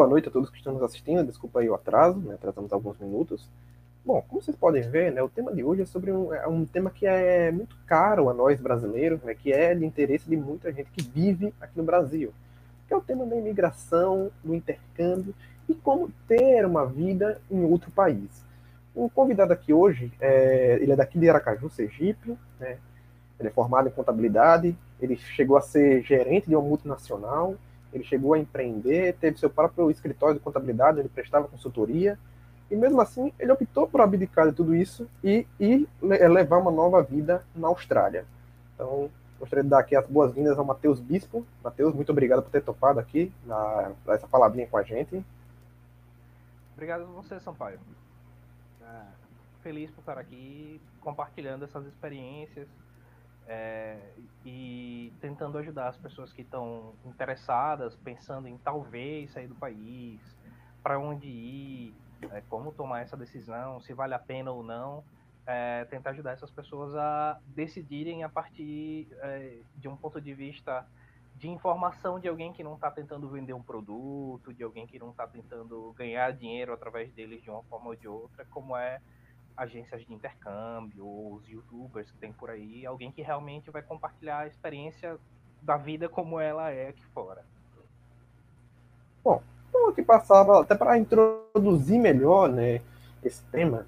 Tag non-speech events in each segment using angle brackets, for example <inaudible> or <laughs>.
Boa noite a todos que estão nos assistindo. Desculpa aí o atraso, né? Atrasamos alguns minutos. Bom, como vocês podem ver, né, o tema de hoje é sobre um, é um tema que é muito caro a nós brasileiros, né, que é de interesse de muita gente que vive aqui no Brasil, que é o tema da imigração, do intercâmbio e como ter uma vida em outro país. O convidado aqui hoje, é, ele é daqui de Aracaju, Sergipe, né, ele é formado em contabilidade, ele chegou a ser gerente de uma multinacional, ele chegou a empreender, teve seu próprio escritório de contabilidade, ele prestava consultoria, e mesmo assim ele optou por abdicar de tudo isso e, e levar uma nova vida na Austrália. Então, gostaria de dar aqui as boas-vindas ao Matheus Bispo. Matheus, muito obrigado por ter topado aqui, na, essa palavrinha com a gente. Obrigado a você, Sampaio. É, feliz por estar aqui compartilhando essas experiências, é, e tentando ajudar as pessoas que estão interessadas, pensando em talvez sair do país, para onde ir, é, como tomar essa decisão, se vale a pena ou não, é, tentar ajudar essas pessoas a decidirem a partir é, de um ponto de vista de informação de alguém que não está tentando vender um produto, de alguém que não está tentando ganhar dinheiro através deles de uma forma ou de outra, como é agências de intercâmbio, os youtubers que tem por aí, alguém que realmente vai compartilhar a experiência da vida como ela é aqui fora. Bom, então aqui passava até para introduzir melhor, né, esse tema.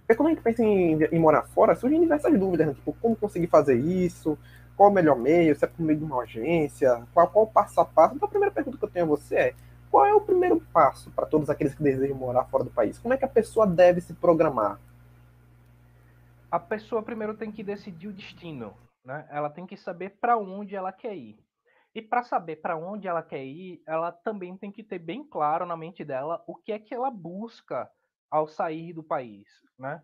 Porque quando a gente pensa em, em morar fora, surgem diversas dúvidas, né? tipo, como conseguir fazer isso, qual o melhor meio, se é por meio de uma agência, qual, qual o passo a passo. Então a primeira pergunta que eu tenho a você é, qual é o primeiro passo para todos aqueles que desejam morar fora do país? Como é que a pessoa deve se programar? A pessoa primeiro tem que decidir o destino, né? Ela tem que saber para onde ela quer ir. E para saber para onde ela quer ir, ela também tem que ter bem claro na mente dela o que é que ela busca ao sair do país, né?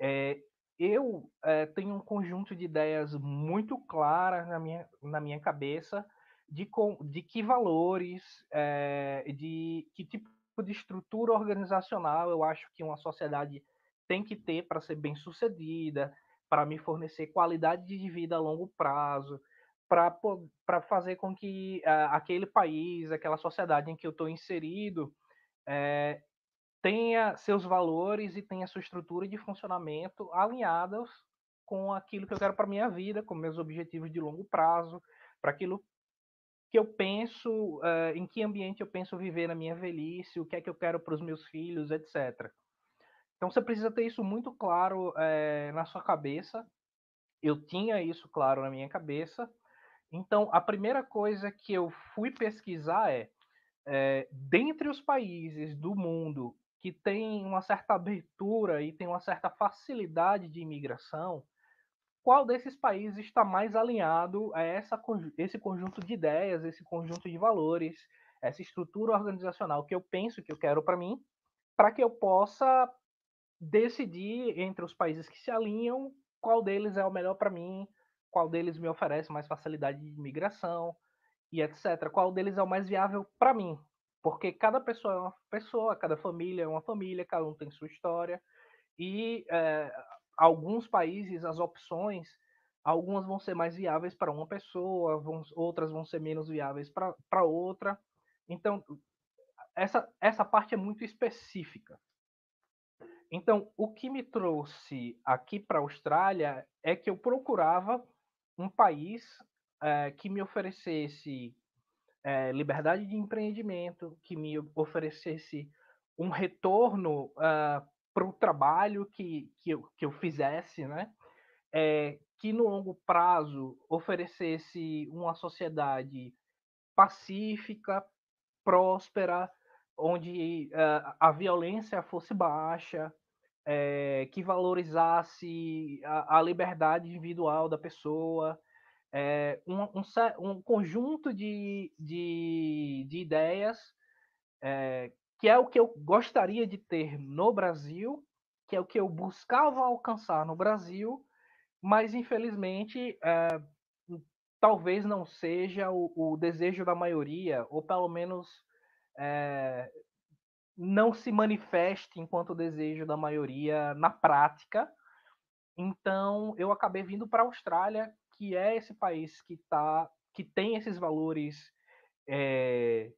É, eu é, tenho um conjunto de ideias muito claras na minha, na minha cabeça de, com, de que valores, é, de que tipo de estrutura organizacional eu acho que uma sociedade tem que ter para ser bem sucedida, para me fornecer qualidade de vida a longo prazo, para fazer com que uh, aquele país, aquela sociedade em que eu estou inserido, é, tenha seus valores e tenha sua estrutura de funcionamento alinhados com aquilo que eu quero para minha vida, com meus objetivos de longo prazo, para aquilo que eu penso, uh, em que ambiente eu penso viver na minha velhice, o que é que eu quero para os meus filhos, etc. Então você precisa ter isso muito claro uh, na sua cabeça. Eu tinha isso claro na minha cabeça. Então a primeira coisa que eu fui pesquisar é, é dentre os países do mundo que tem uma certa abertura e tem uma certa facilidade de imigração, qual desses países está mais alinhado a essa, esse conjunto de ideias, esse conjunto de valores, essa estrutura organizacional que eu penso que eu quero para mim, para que eu possa decidir entre os países que se alinham qual deles é o melhor para mim, qual deles me oferece mais facilidade de imigração e etc. Qual deles é o mais viável para mim, porque cada pessoa é uma pessoa, cada família é uma família, cada um tem sua história e é, alguns países as opções, algumas vão ser mais viáveis para uma pessoa, vão, outras vão ser menos viáveis para outra. Então, essa, essa parte é muito específica. Então, o que me trouxe aqui para a Austrália é que eu procurava um país é, que me oferecesse é, liberdade de empreendimento, que me oferecesse um retorno uh, para o trabalho que, que, eu, que eu fizesse, né? É, que no longo prazo oferecesse uma sociedade pacífica, próspera, onde uh, a violência fosse baixa, é, que valorizasse a, a, liberdade individual da pessoa, é, um, um, um, conjunto de, de, de ideias é, que é o que eu gostaria de ter no Brasil, que é o que eu buscava alcançar no Brasil, mas infelizmente é, talvez não seja o, o, desejo da maioria, ou pelo menos é, não se manifeste enquanto desejo da maioria na prática. Então eu acabei vindo para a Austrália, que é esse país que tá, que tem esses valores é,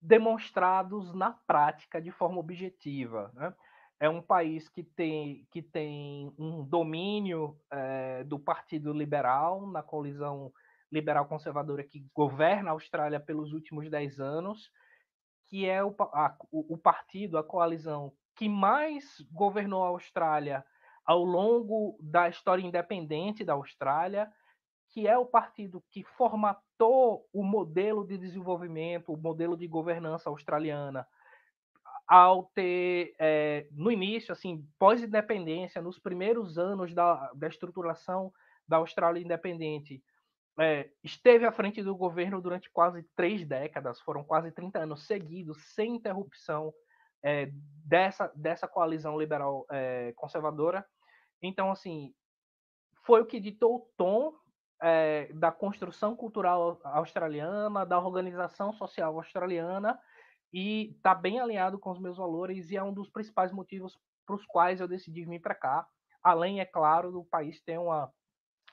demonstrados na prática de forma objetiva. Né? É um país que tem, que tem um domínio é, do Partido Liberal na colisão liberal conservadora que governa a Austrália pelos últimos dez anos, que é o, a, o, o partido, a coalizão que mais governou a Austrália ao longo da história independente da Austrália, que é o partido que formatou o modelo de desenvolvimento, o modelo de governança australiana, ao ter, é, no início, assim, pós-independência, nos primeiros anos da, da estruturação da Austrália independente, é, esteve à frente do governo durante quase três décadas, foram quase 30 anos seguidos, sem interrupção é, dessa, dessa coalizão liberal conservadora. Então, assim, foi o que ditou o tom é, da construção cultural australiana, da organização social australiana, e está bem alinhado com os meus valores, e é um dos principais motivos para os quais eu decidi vir para cá. Além, é claro, do país ter uma,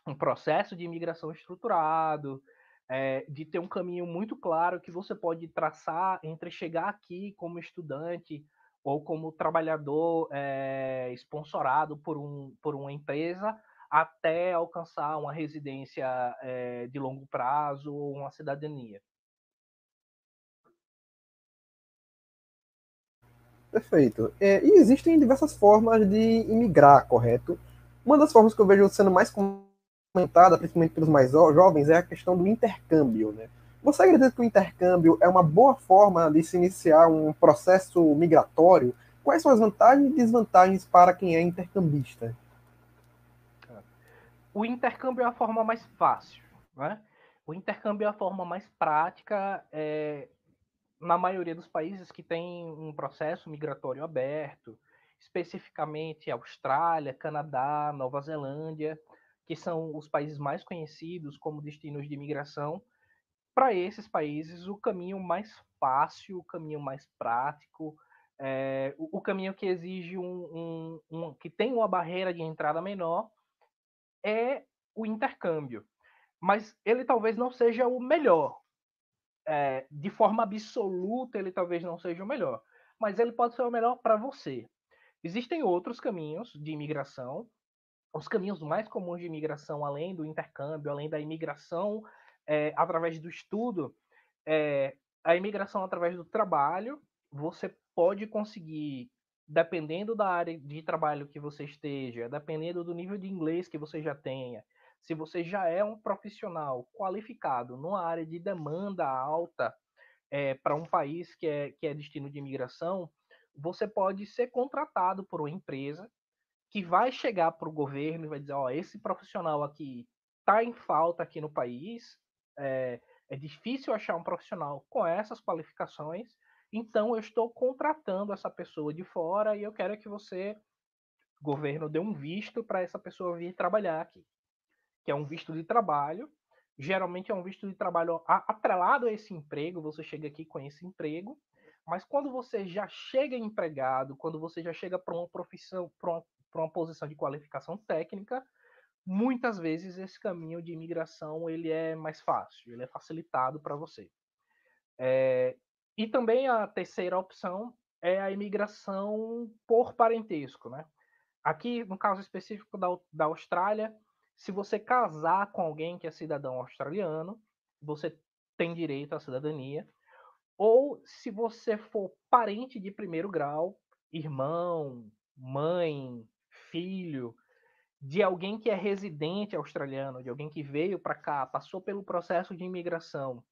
um processo de imigração estruturado, é, de ter um caminho muito claro que você pode traçar entre chegar aqui como estudante ou como trabalhador é, sponsorado por, um, por uma empresa até alcançar uma residência é, de longo prazo ou uma cidadania. Perfeito. É, e existem diversas formas de imigrar, correto? Uma das formas que eu vejo sendo mais comentada, principalmente pelos mais jovens, é a questão do intercâmbio. Né? Você acredita que o intercâmbio é uma boa forma de se iniciar um processo migratório? Quais são as vantagens e desvantagens para quem é intercambista? O intercâmbio é a forma mais fácil, né? O intercâmbio é a forma mais prática é, na maioria dos países que tem um processo migratório aberto, especificamente Austrália, Canadá, Nova Zelândia, que são os países mais conhecidos como destinos de imigração. Para esses países, o caminho mais fácil, o caminho mais prático, é, o, o, caminho que exige um, um, um, que tem uma barreira de entrada menor é o intercâmbio. Mas ele talvez não seja o melhor. É, de forma absoluta, ele talvez não seja o melhor. Mas ele pode ser o melhor para você. Existem outros caminhos de imigração. Os caminhos mais comuns de imigração, além do intercâmbio, além da imigração é, através do estudo, é a imigração através do trabalho. Você pode conseguir dependendo da área de trabalho que você esteja, dependendo do nível de inglês que você já tenha, se você já é um profissional qualificado numa área de demanda alta é, para um país que é, que é destino de imigração, você pode ser contratado por uma empresa que vai chegar para o governo e vai dizer, ó, esse profissional aqui está em falta aqui no país, é, é difícil achar um profissional com essas qualificações, então eu estou contratando essa pessoa de fora e eu quero que você, governo, dê um visto para essa pessoa vir trabalhar aqui, que é um visto de trabalho. Geralmente é um visto de trabalho atrelado a esse emprego, você chega aqui com esse emprego, mas quando você já chega empregado, quando você já chega para uma profissão, para uma, uma posição de qualificação técnica, muitas vezes esse caminho de imigração ele é mais fácil, ele é facilitado para você. É, e também a terceira opção é a imigração por parentesco, né? Aqui, no caso específico da, da Austrália, se você casar com alguém que é cidadão australiano, você tem direito à cidadania. Ou se você for parente de primeiro grau, irmão, mãe, filho, de alguém que é residente australiano, de alguém que veio para cá, passou pelo processo de imigração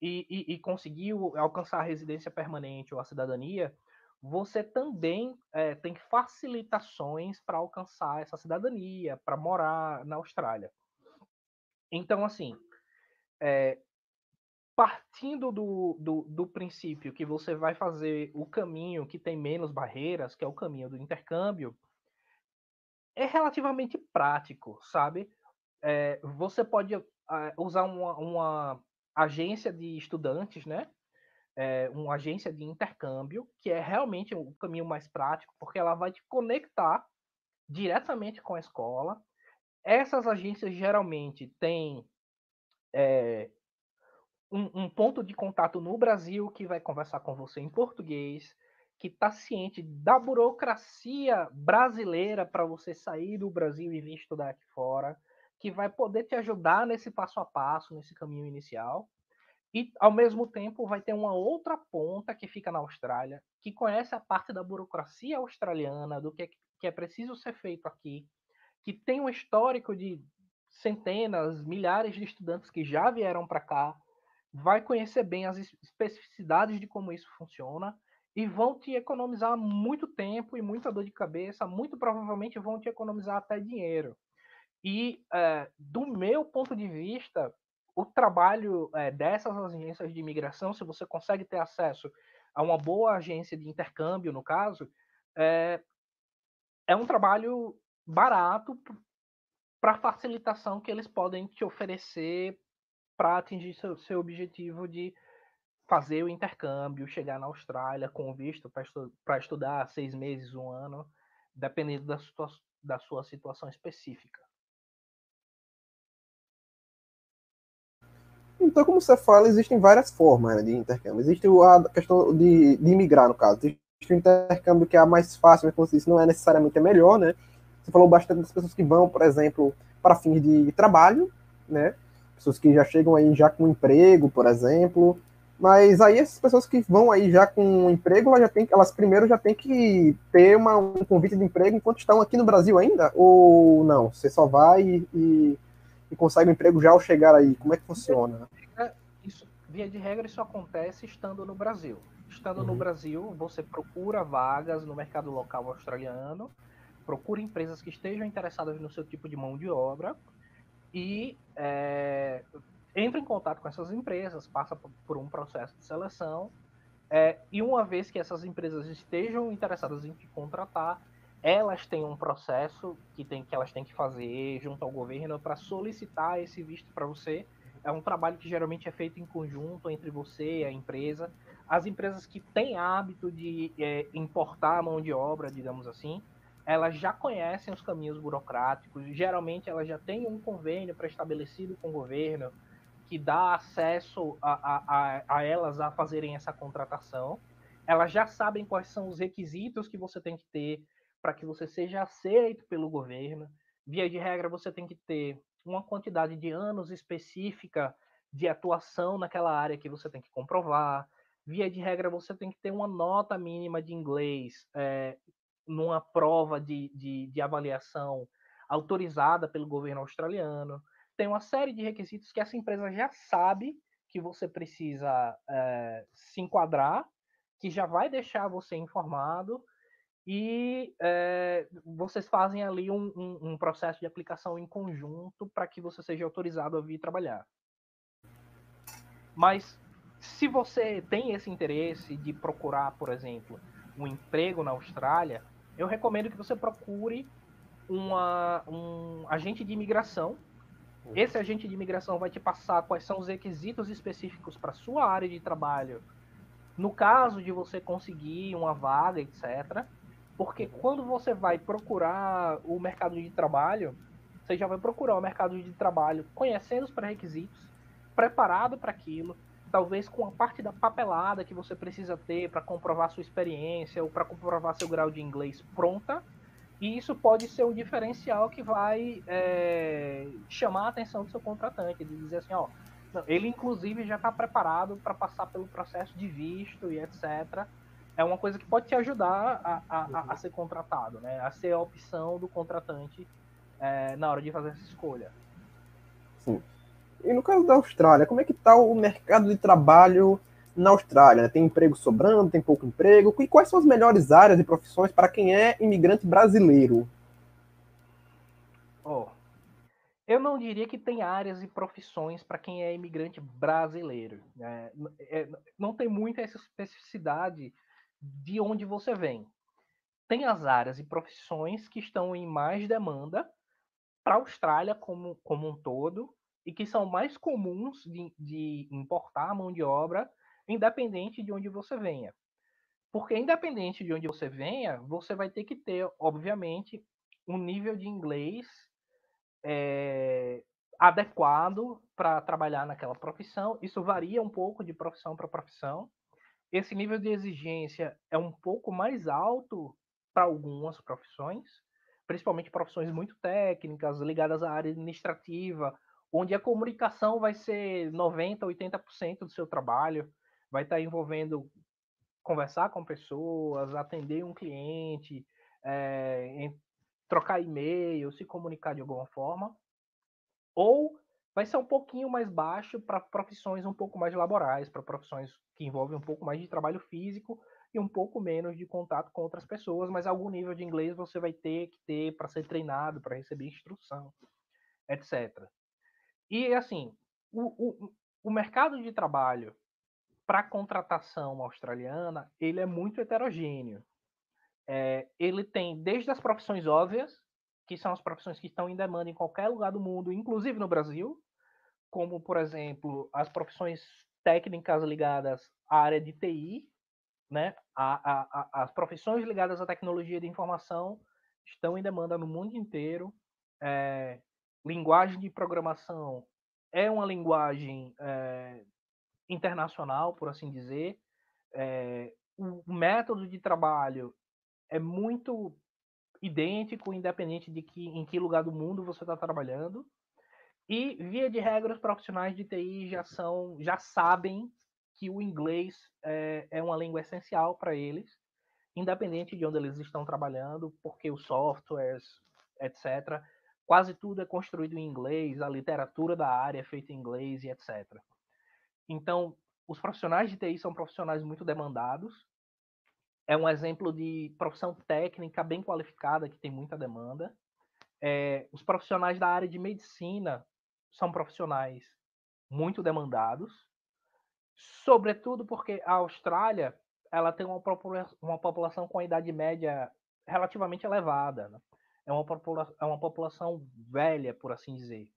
e, e, e, conseguiu alcançar a residência permanente ou a cidadania, você também é, tem facilitações para alcançar essa cidadania, para morar na Austrália. Então, assim, é, partindo do, do, do, princípio que você vai fazer o caminho que tem menos barreiras, que é o caminho do intercâmbio, é relativamente prático, sabe? É, você pode usar uma, uma agência de estudantes, né? É uma agência de intercâmbio, que é realmente o caminho mais prático, porque ela vai te conectar diretamente com a escola. Essas agências geralmente têm é, um, um, ponto de contato no Brasil que vai conversar com você em português, que está ciente da burocracia brasileira para você sair do Brasil e vir estudar aqui fora, que vai poder te ajudar nesse passo a passo, nesse caminho inicial. E, ao mesmo tempo, vai ter uma outra ponta que fica na Austrália, que conhece a parte da burocracia australiana, do que é, que é preciso ser feito aqui, que tem um histórico de centenas, milhares de estudantes que já vieram para cá, vai conhecer bem as especificidades de como isso funciona e vão te economizar muito tempo e muita dor de cabeça, muito provavelmente vão te economizar até dinheiro. E, é, do meu ponto de vista, o trabalho é, dessas agências de imigração, se você consegue ter acesso a uma boa agência de intercâmbio, no caso, é, é um trabalho barato para a facilitação que eles podem te oferecer para atingir seu, seu objetivo de fazer o intercâmbio, chegar na Austrália com visto para estu estudar seis meses, um ano, dependendo da, situa da sua situação específica. Então, como você fala, existem várias formas né, de intercâmbio. Existe a questão de, de imigrar, no caso. Existe o intercâmbio que é a mais fácil, mas como você disse, não é necessariamente a melhor, né? Você falou bastante das pessoas que vão, por exemplo, para fins de trabalho, né? Pessoas que já chegam aí já com emprego, por exemplo. Mas aí essas pessoas que vão aí já com emprego, elas, já tem, elas primeiro já têm que ter uma, um convite de emprego enquanto estão aqui no Brasil ainda? Ou não? Você só vai e consegue um emprego já ao chegar aí? Como é que funciona? Isso, via de regra, isso acontece estando no Brasil. Estando uhum. no Brasil, você procura vagas no mercado local australiano, procura empresas que estejam interessadas no seu tipo de mão de obra e é, entra em contato com essas empresas, passa por um processo de seleção é, e uma vez que essas empresas estejam interessadas em te contratar, elas têm um processo que, tem, que elas têm que fazer junto ao governo para solicitar esse visto para você. É um trabalho que geralmente é feito em conjunto entre você e a empresa. As empresas que têm hábito de é, importar mão de obra, digamos assim, elas já conhecem os caminhos burocráticos. Geralmente elas já têm um convênio pré-estabelecido com o governo que dá acesso a, a, a, a elas a fazerem essa contratação. Elas já sabem quais são os requisitos que você tem que ter para que você seja aceito pelo governo. Via de regra, você tem que ter uma quantidade de anos específica de atuação naquela área que você tem que comprovar. Via de regra, você tem que ter uma nota mínima de inglês é, numa prova de, de, de avaliação autorizada pelo governo australiano. Tem uma série de requisitos que essa empresa já sabe que você precisa é, se enquadrar, que já vai deixar você informado e é, vocês fazem ali um, um, um, processo de aplicação em conjunto para que você seja autorizado a vir trabalhar. Mas se você tem esse interesse de procurar, por exemplo, um emprego na Austrália, eu recomendo que você procure uma, um agente de imigração. Uhum. Esse agente de imigração vai te passar quais são os requisitos específicos para sua área de trabalho. No caso de você conseguir uma vaga, etc. Porque quando você vai procurar o mercado de trabalho, você já vai procurar o mercado de trabalho conhecendo os pré-requisitos, preparado para aquilo, talvez com a parte da papelada que você precisa ter para comprovar sua experiência ou para comprovar seu grau de inglês pronta. E isso pode ser um diferencial que vai é, chamar a atenção do seu contratante, de dizer assim, ó, ele inclusive já está preparado para passar pelo processo de visto e etc é uma coisa que pode te ajudar a, a, a, ser contratado, né? A ser a opção do contratante é, na hora de fazer essa escolha. Sim. E no caso da Austrália, como é que está o mercado de trabalho na Austrália? Tem emprego sobrando, tem pouco emprego? E quais são as melhores áreas e profissões para quem é imigrante brasileiro? Oh, eu não diria que tem áreas e profissões para quem é imigrante brasileiro. Né? É, não tem muita essa especificidade de onde você vem. Tem as áreas e profissões que estão em mais demanda para a Austrália como, como um todo e que são mais comuns de, de importar mão de obra, independente de onde você venha. Porque, independente de onde você venha, você vai ter que ter, obviamente, um nível de inglês é, adequado para trabalhar naquela profissão. Isso varia um pouco de profissão para profissão. Esse nível de exigência é um pouco mais alto para algumas profissões, principalmente profissões muito técnicas, ligadas à área administrativa, onde a comunicação vai ser 90, 80% do seu trabalho, vai estar envolvendo conversar com pessoas, atender um cliente, é, trocar e-mail, se comunicar de alguma forma, ou vai ser um pouquinho mais baixo para profissões um pouco mais laborais, para profissões que envolvem um pouco mais de trabalho físico e um pouco menos de contato com outras pessoas, mas algum nível de inglês você vai ter que ter para ser treinado, para receber instrução, etc. E assim, o, o, o mercado de trabalho para contratação australiana, ele é muito heterogêneo. É, ele tem desde as profissões óbvias, que são as profissões que estão em demanda em qualquer lugar do mundo, inclusive no Brasil, como, por exemplo, as profissões técnicas ligadas à área de TI, né? A, a, a, as profissões ligadas à tecnologia de informação estão em demanda no mundo inteiro. É, linguagem de programação é uma linguagem é, internacional, por assim dizer. É, o método de trabalho é muito idêntico, independente de que em que lugar do mundo você está trabalhando. E via de regra, os profissionais de TI já são, já sabem que o inglês é, é uma língua essencial para eles, independente de onde eles estão trabalhando, porque os softwares, etc. Quase tudo é construído em inglês, a literatura da área é feita em inglês e etc. Então, os profissionais de TI são profissionais muito demandados. É um exemplo de profissão técnica bem qualificada que tem muita demanda. É, os profissionais da área de medicina são profissionais muito demandados, sobretudo porque a Austrália ela tem uma, uma população com a idade média relativamente elevada. Né? É, uma é uma população velha, por assim dizer.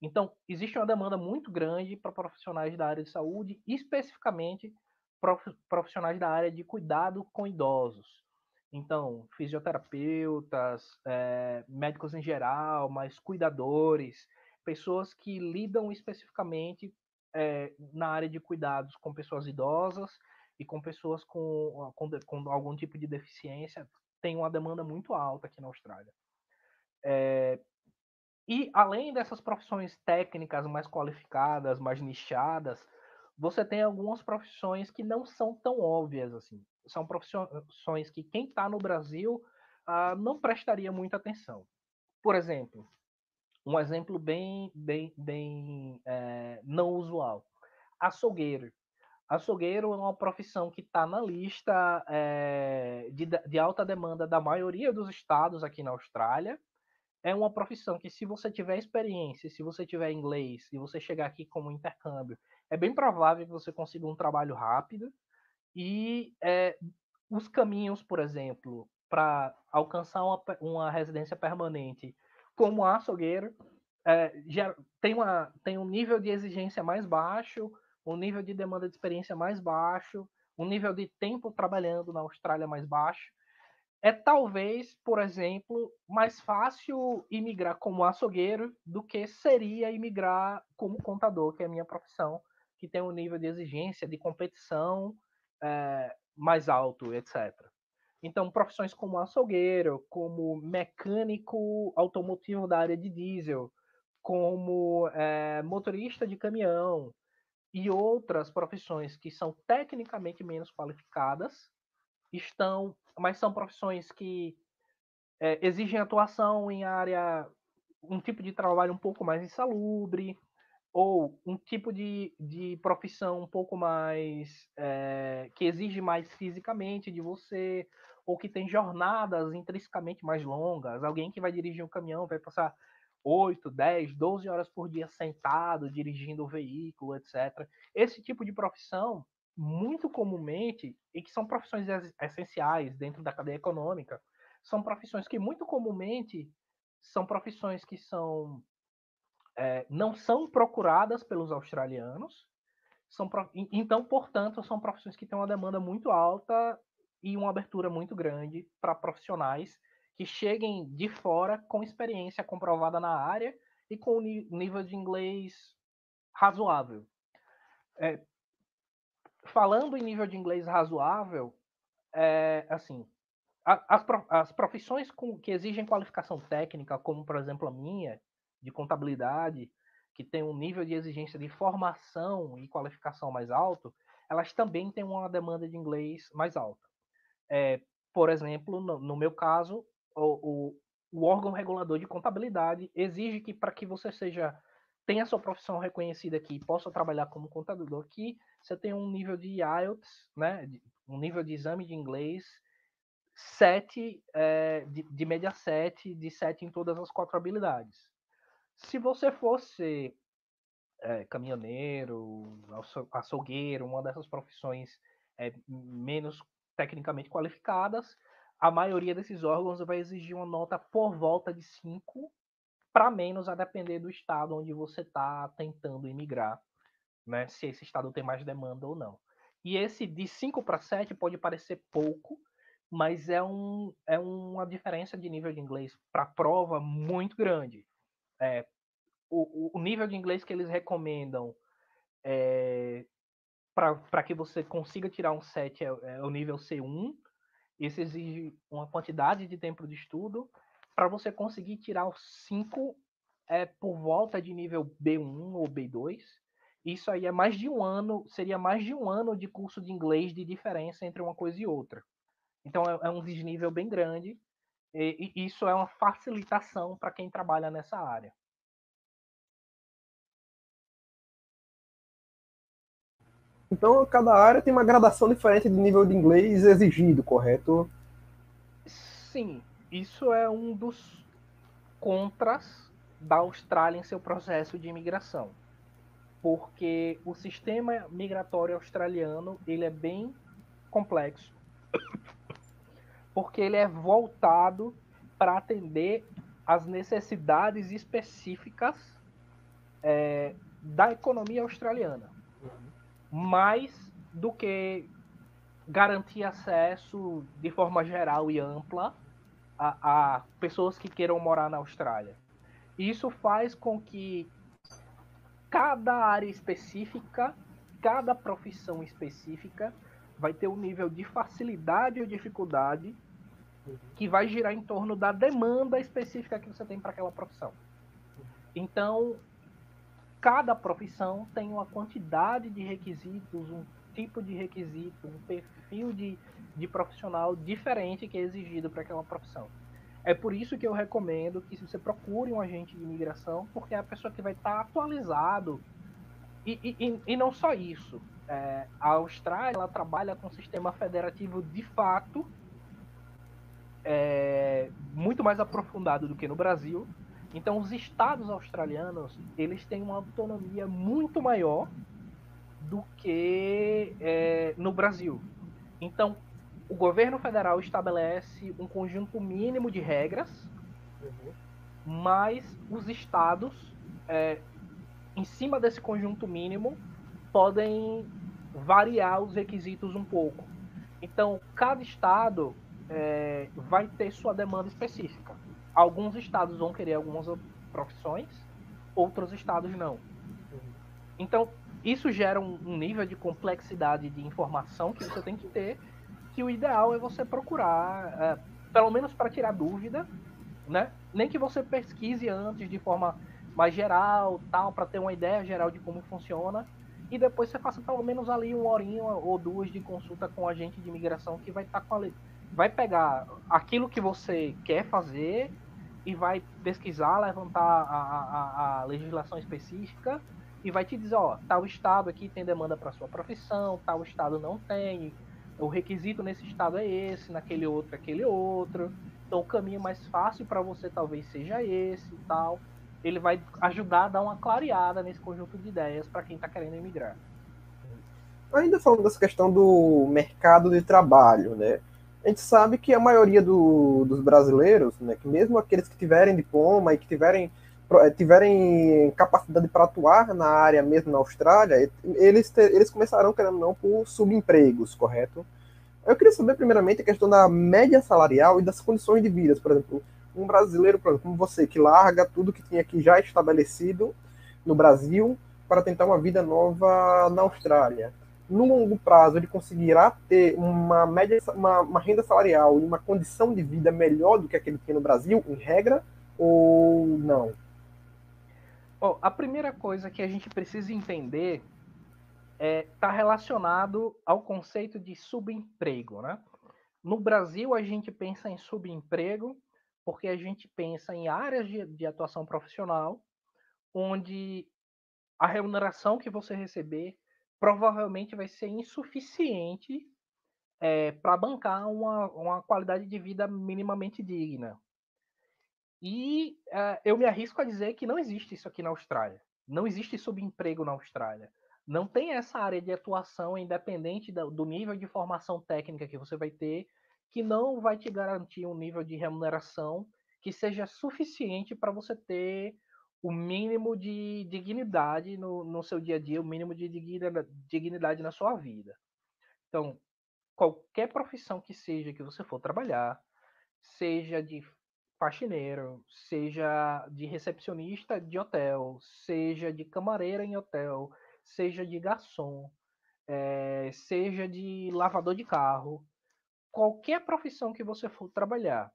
Então, existe uma demanda muito grande para profissionais da área de saúde, especificamente profissionais da área de cuidado com idosos. Então, fisioterapeutas, é, médicos em geral, mas cuidadores, pessoas que lidam especificamente é, na área de cuidados com pessoas idosas e com pessoas com, com, com, algum tipo de deficiência, tem uma demanda muito alta aqui na Austrália. É, e além dessas profissões técnicas mais qualificadas, mais nichadas, você tem algumas profissões que não são tão óbvias assim. São profissões que quem está no Brasil ah, não prestaria muita atenção. Por exemplo, um exemplo bem, bem, bem é, não usual. Açougueiro. Açougueiro é uma profissão que está na lista é, de, de alta demanda da maioria dos estados aqui na Austrália. É uma profissão que, se você tiver experiência, se você tiver inglês e você chegar aqui como intercâmbio, é bem provável que você consiga um trabalho rápido. E é, os caminhos, por exemplo, para alcançar uma, uma residência permanente como açougueiro, é, já tem, uma, tem um nível de exigência mais baixo, um nível de demanda de experiência mais baixo, um nível de tempo trabalhando na Austrália mais baixo. É talvez, por exemplo, mais fácil imigrar como açougueiro do que seria imigrar como contador, que é a minha profissão, que tem um nível de exigência, de competição é, mais alto, etc. Então, profissões como açougueiro, como mecânico automotivo da área de diesel, como é, motorista de caminhão e outras profissões que são tecnicamente menos qualificadas, estão, mas são profissões que é, exigem atuação em área, um tipo de trabalho um pouco mais insalubre, ou um tipo de, de profissão um pouco mais é, que exige mais fisicamente de você, ou que tem jornadas intrinsecamente mais longas. Alguém que vai dirigir um caminhão vai passar 8, 10, 12 horas por dia sentado, dirigindo o veículo, etc. Esse tipo de profissão, muito comumente, e que são profissões essenciais dentro da cadeia econômica, são profissões que muito comumente são profissões que são é, não são procuradas pelos australianos, são, então, portanto, são profissões que têm uma demanda muito alta e uma abertura muito grande para profissionais que cheguem de fora com experiência comprovada na área e com nível de inglês razoável. É, falando em nível de inglês razoável, é, assim, as, as profissões com, que exigem qualificação técnica, como por exemplo a minha, de contabilidade, que tem um nível de exigência de formação e qualificação mais alto, elas também têm uma demanda de inglês mais alta. É, por exemplo, no, no meu caso, o, o, o, órgão regulador de contabilidade exige que para que você seja tenha sua profissão reconhecida aqui possa trabalhar como contador aqui, você tenha um nível de IELTS, né, um nível de exame de inglês 7, é, de, de média 7, de 7 em todas as quatro habilidades. Se você fosse é, caminhoneiro, açougueiro, uma dessas profissões é, menos tecnicamente qualificadas, a maioria desses órgãos vai exigir uma nota por volta de 5 para menos, a depender do estado onde você está tentando imigrar, né? se esse estado tem mais demanda ou não. E esse de 5 para 7 pode parecer pouco, mas é, um, é uma diferença de nível de inglês para prova muito grande é, o, o, nível de inglês que eles recomendam é, para que você consiga tirar um 7 é, é, o nível C1. Isso exige uma quantidade de tempo de estudo. Para você conseguir tirar o 5 é por volta de nível B1 ou B2. Isso aí é mais de um ano, seria mais de um ano de curso de inglês de diferença entre uma coisa e outra. Então é, é um desnível bem grande e, e isso é uma facilitação para quem trabalha nessa área. Então, cada área tem uma gradação diferente de nível de inglês exigido, correto? Sim, isso é um dos contras da Austrália em seu processo de imigração. Porque o sistema migratório australiano, ele é bem complexo porque ele é voltado para atender às necessidades específicas é, da economia australiana, mais do que garantir acesso de forma geral e ampla a, a pessoas que queiram morar na Austrália. Isso faz com que cada área específica, cada profissão específica, vai ter um nível de facilidade ou dificuldade que vai girar em torno da demanda específica que você tem para aquela profissão. Então, cada profissão tem uma quantidade de requisitos, um tipo de requisito, um perfil de, de profissional diferente que é exigido para aquela profissão. É por isso que eu recomendo que você procure um agente de imigração, porque é a pessoa que vai estar atualizado. E, e, e não só isso. É, a Austrália ela trabalha com um sistema federativo de fato é, muito mais aprofundado do que no Brasil. Então, os estados australianos eles têm uma autonomia muito maior do que é, no Brasil. Então, o governo federal estabelece um conjunto mínimo de regras, uhum. mas os estados, é, em cima desse conjunto mínimo, podem variar os requisitos um pouco. Então, cada estado é, vai ter sua demanda específica. Alguns estados vão querer algumas profissões, outros estados não. Então, isso gera um, nível de complexidade de informação que você tem que ter, que o ideal é você procurar, é, pelo menos para tirar dúvida, né? Nem que você pesquise antes de forma mais geral, tal, para ter uma ideia geral de como funciona, e depois você faça pelo menos ali uma horinha ou duas de consulta com o agente de imigração que vai estar tá com a vai pegar aquilo que você quer fazer e vai pesquisar, levantar a, a, a legislação específica e vai te dizer, ó, tal estado aqui tem demanda para sua profissão, tal estado não tem, o requisito nesse estado é esse, naquele outro é aquele outro. Então o caminho mais fácil para você talvez seja esse e tal. Ele vai ajudar a dar uma clareada nesse conjunto de ideias para quem está querendo emigrar. Ainda falando dessa questão do mercado de trabalho, né? A gente sabe que a maioria do, dos brasileiros, né, que mesmo aqueles que tiverem diploma e que tiverem, eh, tiverem capacidade para atuar na área mesmo na Austrália, eles, ter, eles começarão, querendo não, por subempregos, correto? Eu queria saber, primeiramente, a questão da média salarial e das condições de vida. Por exemplo, um brasileiro, como você, que larga tudo que tinha aqui já estabelecido no Brasil para tentar uma vida nova na Austrália. No longo prazo, ele conseguirá ter uma, média, uma, uma renda salarial e uma condição de vida melhor do que aquele que tinha no Brasil, em regra, ou não? Bom, a primeira coisa que a gente precisa entender está é, tá relacionado ao conceito de subemprego. Né? No Brasil, a gente pensa em subemprego porque a gente pensa em áreas de, de atuação profissional onde a remuneração que você receber provavelmente vai ser insuficiente é, para bancar uma, uma qualidade de vida minimamente digna. E é, eu me arrisco a dizer que não existe isso aqui na Austrália. Não existe subemprego na Austrália não tem essa área de atuação independente do nível de formação técnica que você vai ter, que não vai te garantir um nível de remuneração que seja suficiente para você ter o mínimo de dignidade no, no seu dia a dia, o mínimo de dignidade na sua vida. Então, qualquer profissão que seja que você for trabalhar, seja de faxineiro, seja de recepcionista de hotel, seja de camareira em hotel, seja de garçom, é, seja de lavador de carro, qualquer profissão que você for trabalhar,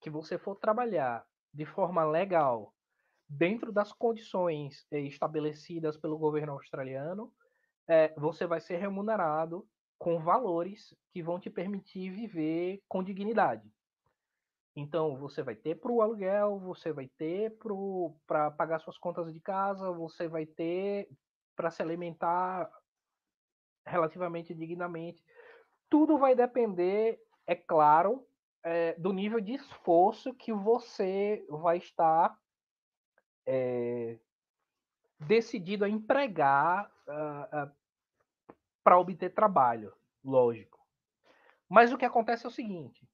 que você for trabalhar de forma legal, dentro das condições é, estabelecidas pelo governo australiano, é, você vai ser remunerado com valores que vão te permitir viver com dignidade. Então, você vai ter para o aluguel, você vai ter para pagar suas contas de casa, você vai ter para se alimentar relativamente dignamente. Tudo vai depender, é claro, é, do nível de esforço que você vai estar é, decidido a empregar uh, ah, uh, ah, para obter trabalho, lógico. Mas o que acontece é o seguinte: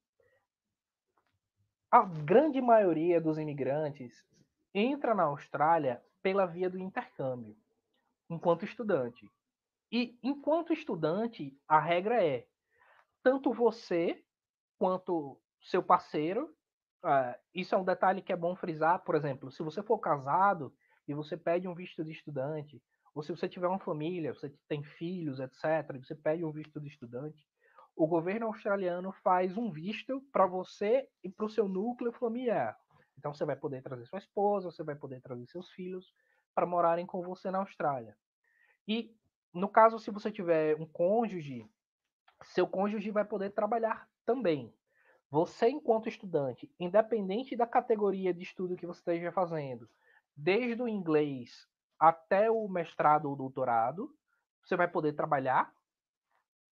a grande maioria dos imigrantes entra na Austrália pela via do intercâmbio enquanto estudante. E enquanto estudante, a regra é tanto você quanto seu parceiro. Uh, isso é um detalhe que é bom frisar, por exemplo, se você for casado e você pede um visto de estudante, ou se você tiver uma família, você tem filhos, etc., você pede um visto de estudante, o governo australiano faz um visto para você e para o seu núcleo familiar. Então você vai poder trazer sua esposa, você vai poder trazer seus filhos, para morarem com você na Austrália. E no caso, se você tiver um cônjuge, seu cônjuge vai poder trabalhar também. Você, enquanto estudante, independente da categoria de estudo que você esteja fazendo, desde o inglês até o mestrado ou doutorado, você vai poder trabalhar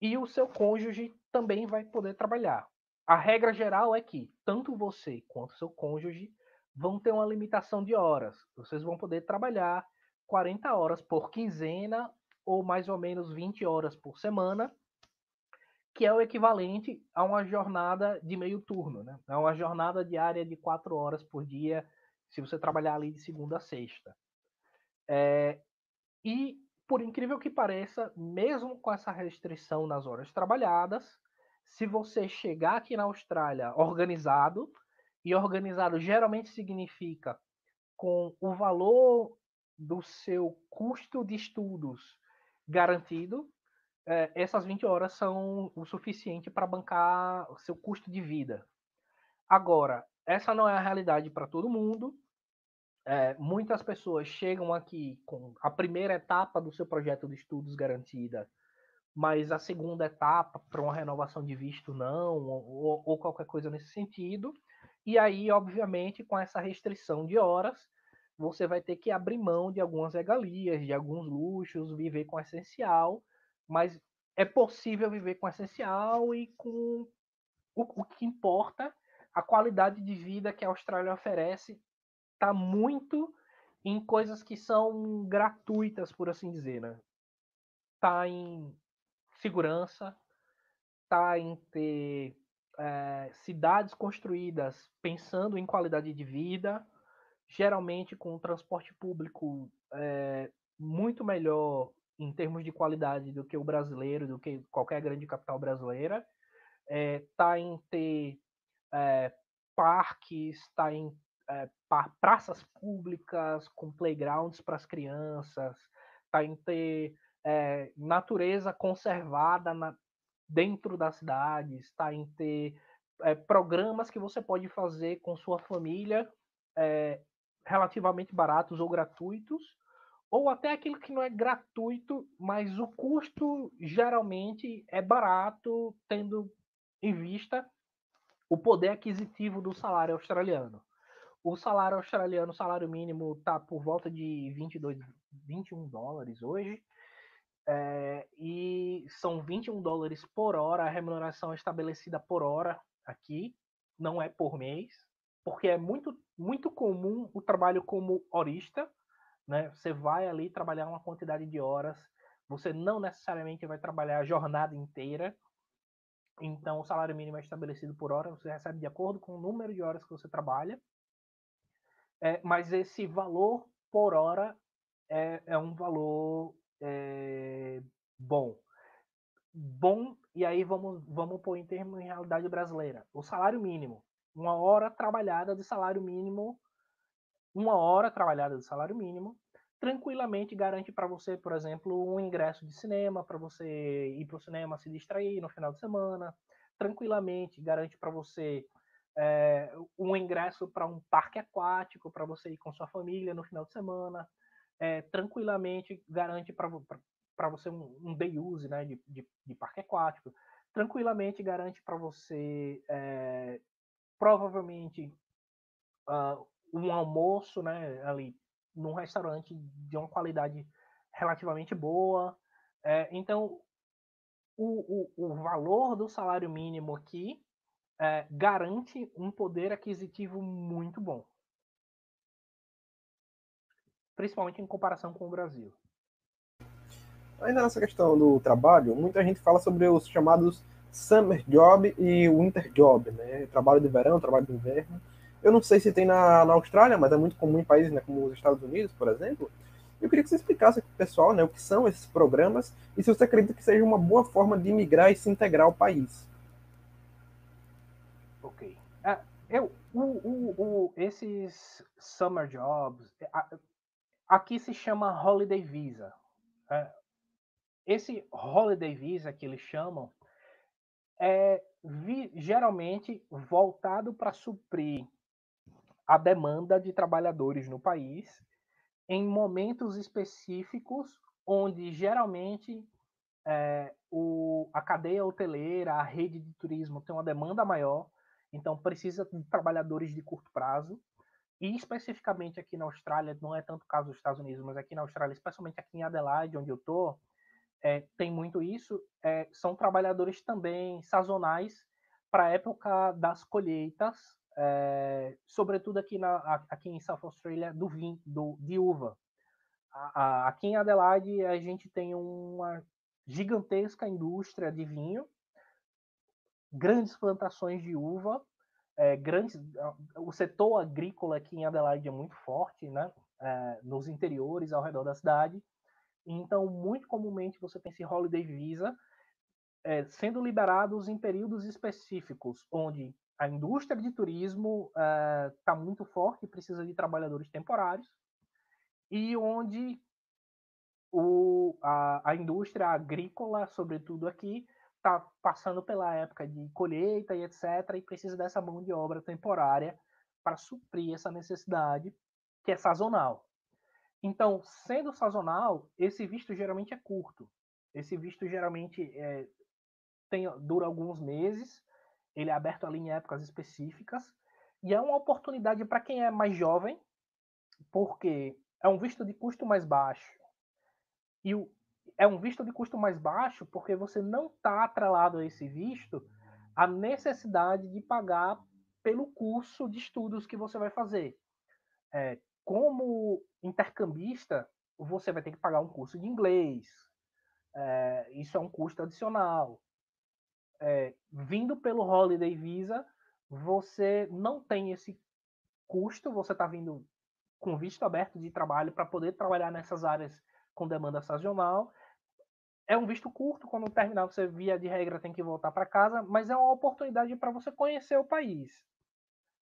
e o seu cônjuge também vai poder trabalhar. A regra geral é que tanto você quanto seu cônjuge vão ter uma limitação de horas. Vocês vão poder trabalhar 40 horas por quinzena ou mais ou menos 20 horas por semana, que é o equivalente a uma jornada de meio turno, né? É uma jornada diária de 4 horas por dia, se você trabalhar ali de segunda a sexta. É, e, por incrível que pareça, mesmo com essa restrição nas horas trabalhadas, se você chegar aqui na Austrália organizado, e organizado geralmente significa com o valor do seu custo de estudos garantido, é, essas 20 horas são o suficiente para bancar o seu custo de vida. Agora, essa não é a realidade para todo mundo. É, muitas pessoas chegam aqui com a primeira etapa do seu projeto de estudos garantida, mas a segunda etapa para uma renovação de visto não, ou, ou qualquer coisa nesse sentido. E aí, obviamente, com essa restrição de horas, você vai ter que abrir mão de algumas regalias, de alguns luxos, viver com o essencial, mas é possível viver com o essencial e com o, o que importa, a qualidade de vida que a Austrália oferece está muito em coisas que são gratuitas, por assim dizer, né? Tá em segurança, tá em ter é, cidades construídas pensando em qualidade de vida, geralmente com um transporte público é, muito melhor em termos de qualidade do que o brasileiro, do que qualquer grande capital brasileira, está é, em ter parques, está em é, praças públicas com playgrounds para as crianças, está em ter é, natureza conservada na, dentro das cidades, está em ter é, programas que você pode fazer com sua família é, relativamente baratos ou gratuitos, ou até aquilo que não é gratuito, mas o custo geralmente é barato, tendo em vista o poder aquisitivo do salário australiano. O salário australiano, o salário mínimo, está por volta de 22, 21 dólares hoje. É, e são 21 dólares por hora, a remuneração estabelecida por hora aqui, não é por mês, porque é muito, muito comum o trabalho como horista, né? Você vai ali trabalhar uma quantidade de horas, você não necessariamente vai trabalhar a jornada inteira, então o salário mínimo é estabelecido por hora, você recebe de acordo com o número de horas que você trabalha, é, mas esse valor por hora é, é um valor é, bom. Bom, e aí vamos, vamos pôr em termos em realidade brasileira. O salário mínimo. Uma hora trabalhada de salário mínimo, uma hora trabalhada de salário mínimo, tranquilamente garante para você, por exemplo, um ingresso de cinema, para você ir para o cinema se distrair no final de semana. Tranquilamente garante para você é, um ingresso para um parque aquático, para você ir com sua família no final de semana é, tranquilamente garante para você um, um, day use né, de, de, de parque aquático, tranquilamente garante para você é, provavelmente uh, um almoço né, ali num restaurante de uma qualidade relativamente boa. É, então, o, o, o, valor do salário mínimo aqui é, garante um poder aquisitivo muito bom principalmente em comparação com o Brasil. Ainda nessa questão do trabalho, muita gente fala sobre os chamados summer job e winter job, né? Trabalho de verão, trabalho de inverno. Eu não sei se tem na, na Austrália, mas é muito comum em países né, como os Estados Unidos, por exemplo. Eu queria que você explicasse para o pessoal né, o que são esses programas e se você acredita que seja uma boa forma de migrar e se integrar ao país. Ok. Uh, eu, o, o, o, esses summer jobs, Aqui se chama Holiday Visa. É, esse Holiday Visa que eles chamam é vi, geralmente voltado para suprir a demanda de trabalhadores no país em momentos específicos onde geralmente é, o, a cadeia hoteleira, a rede de turismo tem uma demanda maior, então precisa de trabalhadores de curto prazo e especificamente aqui na Austrália, não é tanto o caso dos Estados Unidos, mas aqui na Austrália, especialmente aqui em Adelaide, onde eu estou, é, tem muito isso. É, são trabalhadores também sazonais para a época das colheitas, é, sobretudo aqui, na, aqui em South Australia, do vinho, do, de uva. A, a, aqui em Adelaide, a gente tem uma gigantesca indústria de vinho, grandes plantações de uva, é, grandes, o setor agrícola aqui em Adelaide é muito forte, né? É, nos interiores ao redor da cidade. Então, muito comumente você tem esse holiday visa sendo liberados em períodos específicos, onde a indústria de turismo está é, muito forte precisa de trabalhadores temporários, e onde o, a, a indústria agrícola, sobretudo aqui, está passando pela época de colheita e etc., e precisa dessa mão de obra temporária para suprir essa necessidade que é sazonal. Então, sendo sazonal, esse visto geralmente é curto. Esse visto geralmente é, tem, dura alguns meses, ele é aberto ali em épocas específicas, e é uma oportunidade para quem é mais jovem, porque é um visto de custo mais baixo. E o, é um visto de custo mais baixo porque você não está atrelado a esse visto a necessidade de pagar pelo curso de estudos que você vai fazer. É, como intercambista, você vai ter que pagar um curso de inglês. É, isso é um custo adicional. É, vindo pelo Holiday Visa, você não tem esse custo, você está vindo com visto aberto de trabalho para poder trabalhar nessas áreas com demanda sazonal é um visto curto, quando terminar você via de regra tem que voltar para casa, mas é uma oportunidade para você conhecer o país.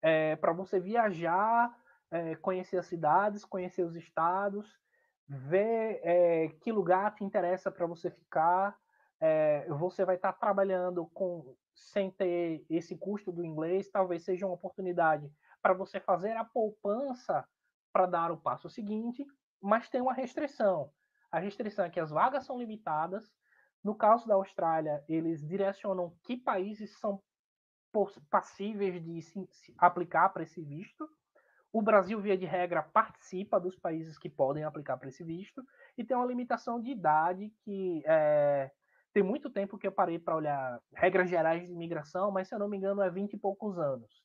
é, para você viajar, é, conhecer as cidades, conhecer os estados, ver é, que lugar te interessa para você ficar. É, você vai estar tá trabalhando com sem ter esse custo do inglês, talvez seja uma oportunidade para você fazer a poupança para dar o passo seguinte, mas tem uma restrição. A restrição é que as vagas são limitadas. No caso da Austrália, eles direcionam que países são passíveis de se, aplicar para esse visto. O Brasil, via de regra, participa dos países que podem aplicar para esse visto e tem uma limitação de idade que é, tem muito tempo que eu parei para olhar regras gerais de imigração, mas se eu não me engano é 20 e poucos anos.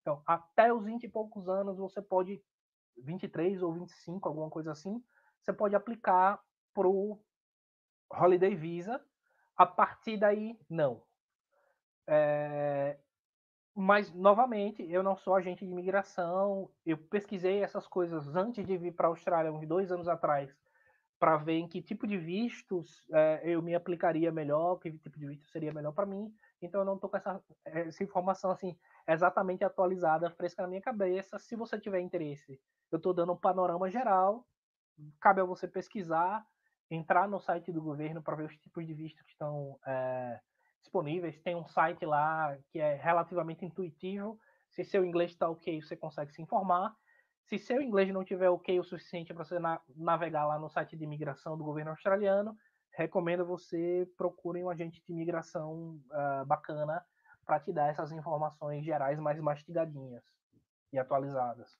Então, até os 20 e poucos anos você pode, 23 ou 25, alguma coisa assim, você pode aplicar para o Holiday Visa. A partir daí, não. É, mas, novamente, eu não sou agente de imigração. Eu pesquisei essas coisas antes de vir para a Austrália, uns dois anos atrás, para ver em que tipo de vistos é, eu me aplicaria melhor, que tipo de visto seria melhor para mim. Então, eu não estou com essa, essa informação assim exatamente atualizada, fresca na minha cabeça. Se você tiver interesse, eu estou dando um panorama geral. Cabe a você pesquisar, entrar no site do governo para ver os tipos de vistos que estão é, disponíveis. Tem um site lá que é relativamente intuitivo. Se seu inglês está ok, você consegue se informar. Se seu inglês não tiver ok o suficiente para você na navegar lá no site de imigração do governo australiano, recomendo você procure um agente de imigração uh, bacana para te dar essas informações gerais mais mastigadinhas e atualizadas.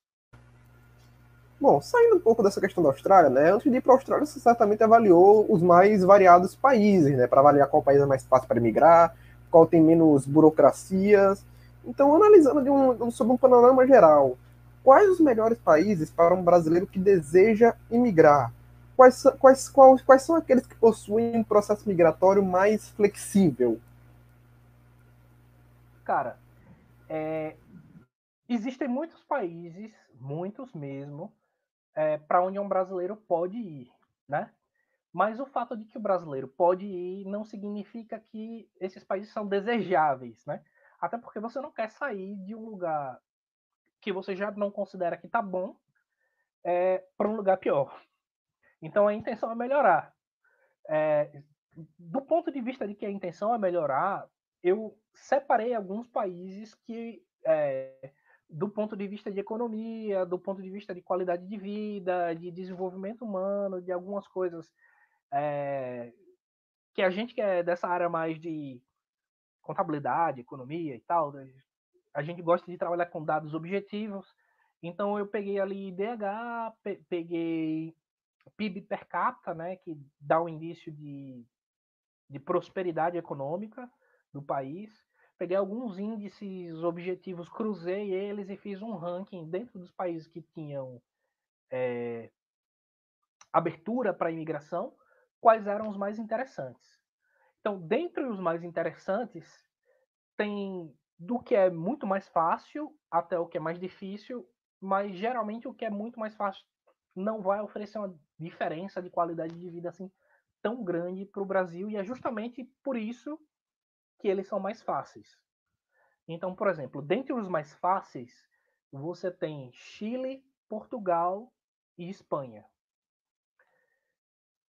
Bom, saindo um pouco dessa questão da Austrália, né? Antes de ir para a Austrália, você certamente avaliou os mais variados países, né? Para avaliar qual país é mais fácil para migrar, qual tem menos burocracias. Então, analisando de um, sobre um panorama geral, quais os melhores países para um brasileiro que deseja imigrar? Quais, quais, quais, quais são aqueles que possuem um processo migratório mais flexível? Cara, é, existem muitos países, muitos mesmo, é, para onde um brasileiro pode ir, né? Mas o fato de que o brasileiro pode ir não significa que esses países são desejáveis, né? Até porque você não quer sair de um lugar que você já não considera que tá bom é, para um lugar pior. Então a intenção é melhorar. É, do ponto de vista de que a intenção é melhorar, eu separei alguns países que é, do ponto de vista de economia, do ponto de vista de qualidade de vida, de desenvolvimento humano, de algumas coisas é, que a gente que é dessa área mais de contabilidade, economia e tal, né, a gente gosta de trabalhar com dados objetivos. Então eu peguei ali IDH, peguei PIB per capita, né, que dá um indício de, de prosperidade econômica do país peguei alguns índices objetivos, cruzei eles e fiz um ranking dentro dos países que tinham é, abertura para imigração, quais eram os mais interessantes. Então, dentre os mais interessantes, tem do que é muito mais fácil até o que é mais difícil, mas geralmente o que é muito mais fácil não vai oferecer uma diferença de qualidade de vida assim tão grande para o Brasil e é justamente por isso que eles são mais fáceis. Então, por exemplo, dentre os mais fáceis, você tem Chile, Portugal e Espanha.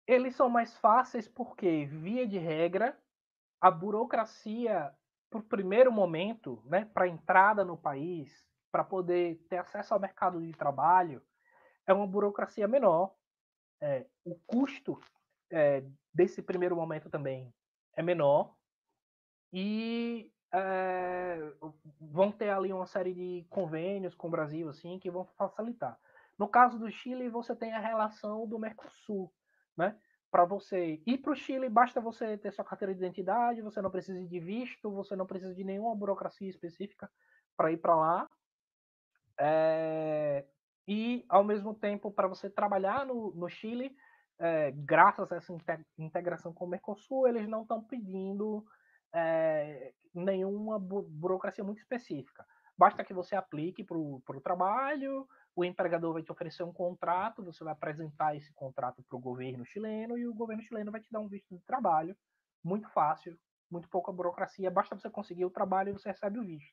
Eles são mais fáceis porque, via de regra, a burocracia, por primeiro momento, né, para entrada no país, para poder ter acesso ao mercado de trabalho, é uma burocracia menor. É, o custo é, desse primeiro momento também é menor e é, vão ter ali uma série de convênios com o Brasil assim que vão facilitar. No caso do Chile, você tem a relação do Mercosul, né? Para você ir para o Chile, basta você ter sua carteira de identidade, você não precisa de visto, você não precisa de nenhuma burocracia específica para ir para lá. É, e, ao mesmo tempo, para você trabalhar no, no Chile, é, graças a essa integração com o Mercosul, eles não estão pedindo é, nenhuma bu burocracia muito específica. Basta que você aplique para o trabalho, o empregador vai te oferecer um contrato, você vai apresentar esse contrato para o governo chileno e o governo chileno vai te dar um visto de trabalho. Muito fácil, muito pouca burocracia, basta você conseguir o trabalho e você recebe o visto.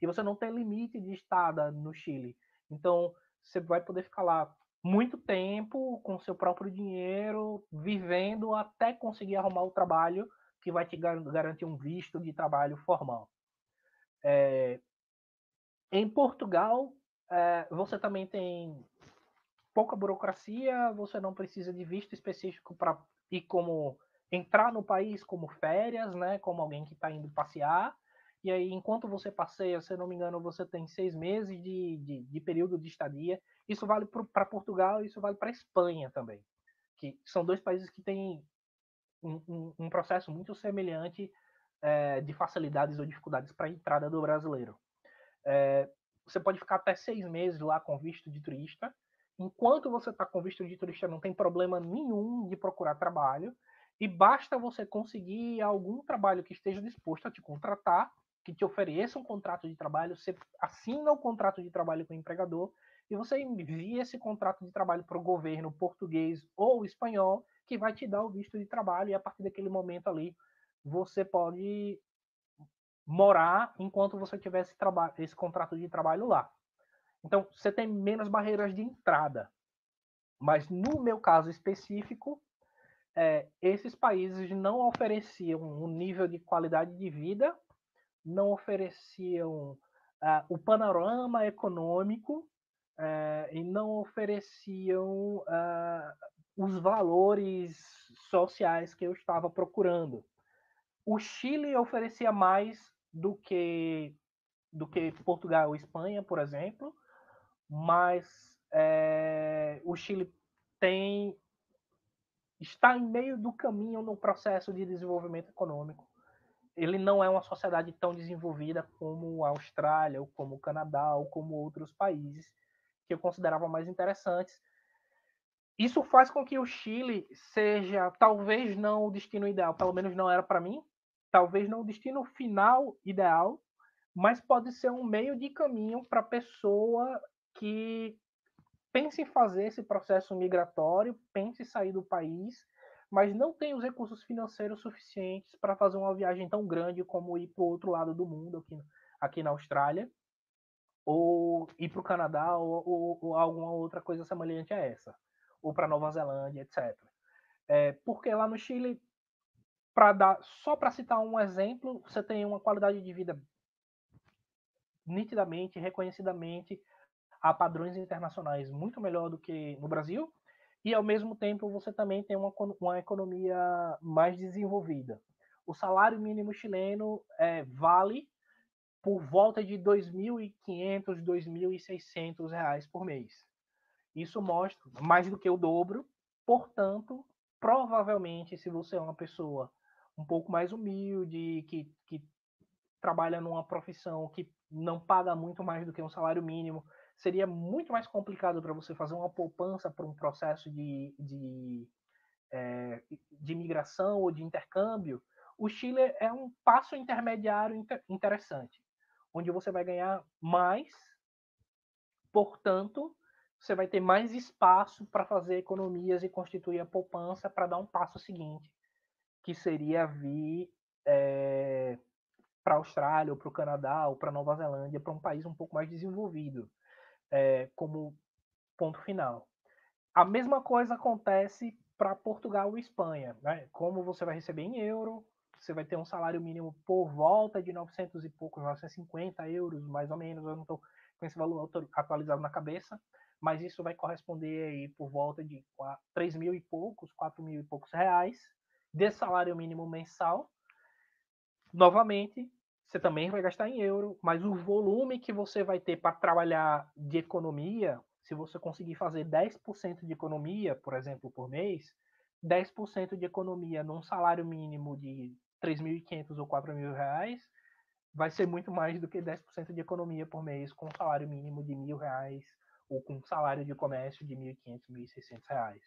E você não tem limite de estada no Chile. Então, você vai poder ficar lá muito tempo com seu próprio dinheiro, vivendo até conseguir arrumar o trabalho que vai te garantir um visto de trabalho formal. É, em Portugal, é, você também tem pouca burocracia, você não precisa de visto específico para ir como entrar no país como férias, né? Como alguém que está indo passear. E aí, enquanto você passeia, se não me engano, você tem seis meses de, de, de período de estadia. Isso vale para Portugal, isso vale para Espanha também, que são dois países que têm um, um, um processo muito semelhante é, de facilidades ou dificuldades para a entrada do brasileiro. É, você pode ficar até seis meses lá com visto de turista. Enquanto você está com visto de turista, não tem problema nenhum de procurar trabalho. E basta você conseguir algum trabalho que esteja disposto a te contratar, que te ofereça um contrato de trabalho, você assina o contrato de trabalho com o empregador e você envia esse contrato de trabalho para o governo português ou espanhol, que vai te dar o visto de trabalho, e a partir daquele momento ali você pode morar enquanto você tiver esse, esse contrato de trabalho lá. Então, você tem menos barreiras de entrada. Mas no meu caso específico, é, esses países não ofereciam um nível de qualidade de vida, não ofereciam uh, o panorama econômico uh, e não ofereciam uh, os valores sociais que eu estava procurando. O Chile oferecia mais do que do que Portugal ou Espanha, por exemplo, mas é, o Chile tem está em meio do caminho no processo de desenvolvimento econômico. Ele não é uma sociedade tão desenvolvida como a Austrália, ou como o Canadá, ou como outros países que eu considerava mais interessantes. Isso faz com que o Chile seja, talvez não o destino ideal, pelo menos não era para mim, talvez não o destino final ideal, mas pode ser um meio de caminho para a pessoa que pense em fazer esse processo migratório, pense em sair do país, mas não tem os recursos financeiros suficientes para fazer uma viagem tão grande como ir para o outro lado do mundo, aqui, aqui na Austrália, ou ir para o Canadá, ou, ou, ou, alguma outra coisa semelhante a essa, ou para Nova Zelândia, etc. É, porque lá no Chile para dar só para citar um exemplo, você tem uma qualidade de vida nitidamente, reconhecidamente a padrões internacionais muito melhor do que no Brasil, e ao mesmo tempo você também tem uma, uma economia mais desenvolvida. O salário mínimo chileno é, vale por volta de 2.500, 2.600 reais por mês. Isso mostra mais do que o dobro. Portanto, provavelmente, se você é uma pessoa um pouco mais humilde, que, que trabalha numa profissão que não paga muito mais do que um salário mínimo, seria muito mais complicado para você fazer uma poupança para um processo de, de, é, de migração ou de intercâmbio. O Chile é um passo intermediário inter, interessante, onde você vai ganhar mais, portanto, você vai ter mais espaço para fazer economias e constituir a poupança para dar um passo seguinte que seria vir é, para a Austrália, ou para o Canadá, ou para Nova Zelândia, para um país um pouco mais desenvolvido, é, como ponto final. A mesma coisa acontece para Portugal e Espanha. Né? Como você vai receber em euro, você vai ter um salário mínimo por volta de 900 e poucos, 950 euros, mais ou menos. Eu não estou com esse valor atualizado na cabeça, mas isso vai corresponder aí por volta de 3 mil e poucos, 4 mil e poucos reais de salário mínimo mensal. Novamente, você também vai gastar em euro, mas o volume que você vai ter para trabalhar de economia, se você conseguir fazer 10% de economia, por exemplo, por mês, 10% de economia num salário mínimo de 3.500 ou 4.000 reais, vai ser muito mais do que 10% de economia por mês com um salário mínimo de mil reais ou com um salário de comércio de 1.500, 1.600 reais.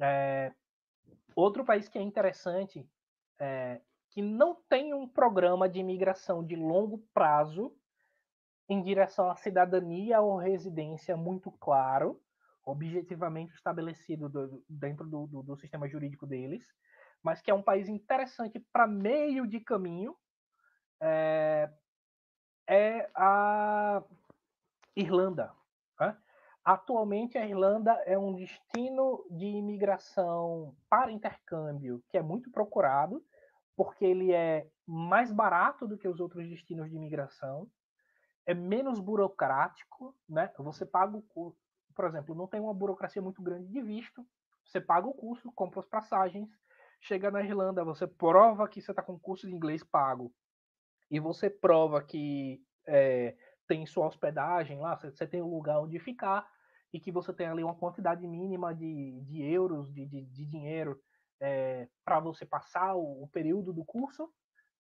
É, Outro país que é interessante, é, que não tem um programa de imigração de longo prazo em direção à cidadania ou residência muito claro, objetivamente estabelecido do, dentro do, do, do, sistema jurídico deles, mas que é um país interessante para meio de caminho, é, é a Irlanda. Atualmente, a Irlanda é um destino de imigração para intercâmbio que é muito procurado, porque ele é mais barato do que os outros destinos de imigração, é menos burocrático, né? Você paga o custo, por exemplo, não tem uma burocracia muito grande de visto, você paga o custo, compra as passagens, chega na Irlanda, você prova que você está com curso de inglês pago e você prova que é, tem sua hospedagem lá, você tem um lugar onde ficar e que você tem ali uma quantidade mínima de, de euros, de, de, de dinheiro é, para você passar o, o, período do curso,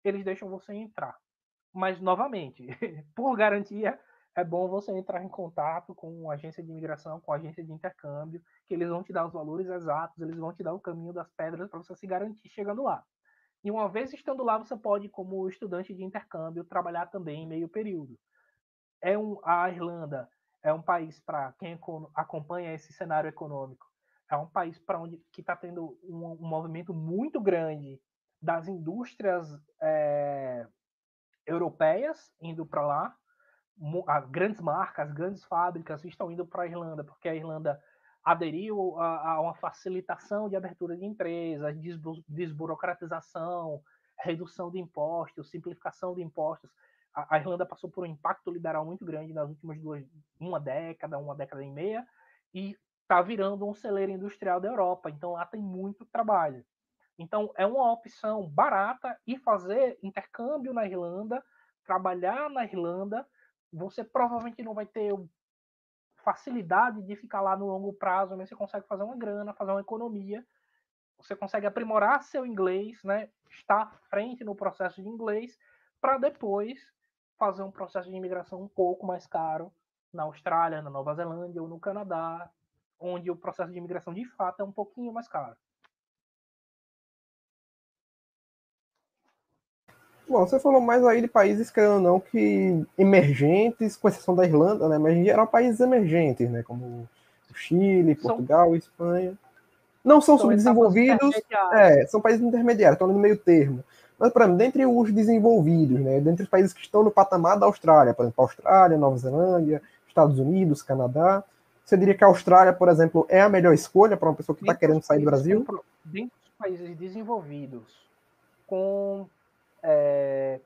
eles deixam você entrar. Mas, novamente, <laughs> por garantia, é bom você entrar em contato com a agência de imigração, com a agência de intercâmbio, que eles vão te dar os valores exatos, eles vão te dar o caminho das pedras para você se garantir chegando lá. E uma vez estando lá, você pode, como estudante de intercâmbio, trabalhar também em meio período. É um, a Irlanda é um país para quem acompanha esse cenário econômico. É um país para onde que está tendo um, um, movimento muito grande das indústrias é, europeias indo para lá. As grandes marcas, grandes fábricas estão indo para a Irlanda, porque a Irlanda aderiu a, a, uma facilitação de abertura de empresas, desburocratização, redução de impostos, simplificação de impostos. A, Irlanda passou por um impacto liberal muito grande nas últimas duas, uma década, uma década e meia, e está virando um celeiro industrial da Europa. Então lá tem muito trabalho. Então é uma opção barata e fazer intercâmbio na Irlanda, trabalhar na Irlanda. Você provavelmente não vai ter facilidade de ficar lá no longo prazo, mas você consegue fazer uma grana, fazer uma economia, você consegue aprimorar seu inglês, né? Estar à frente no processo de inglês, para depois fazer um processo de imigração um pouco mais caro na Austrália, na Nova Zelândia ou no Canadá, onde o processo de imigração de fato é um pouquinho mais caro. Bom, você falou mais aí de países, que ou não, que emergentes, com exceção da Irlanda, né? Mas em geral países emergentes, né? Como o Chile, Portugal, são... Espanha. Não são, são subdesenvolvidos, é, são países intermediários, estão no meio termo. Mas, por exemplo, dentre os desenvolvidos, né? Dentre os países que estão no patamar da Austrália, por exemplo, Austrália, Nova Zelândia, Estados Unidos, Canadá, você diria que a Austrália, por exemplo, é a melhor escolha para uma pessoa que está querendo sair do Brasil? Dentre os países desenvolvidos, com é,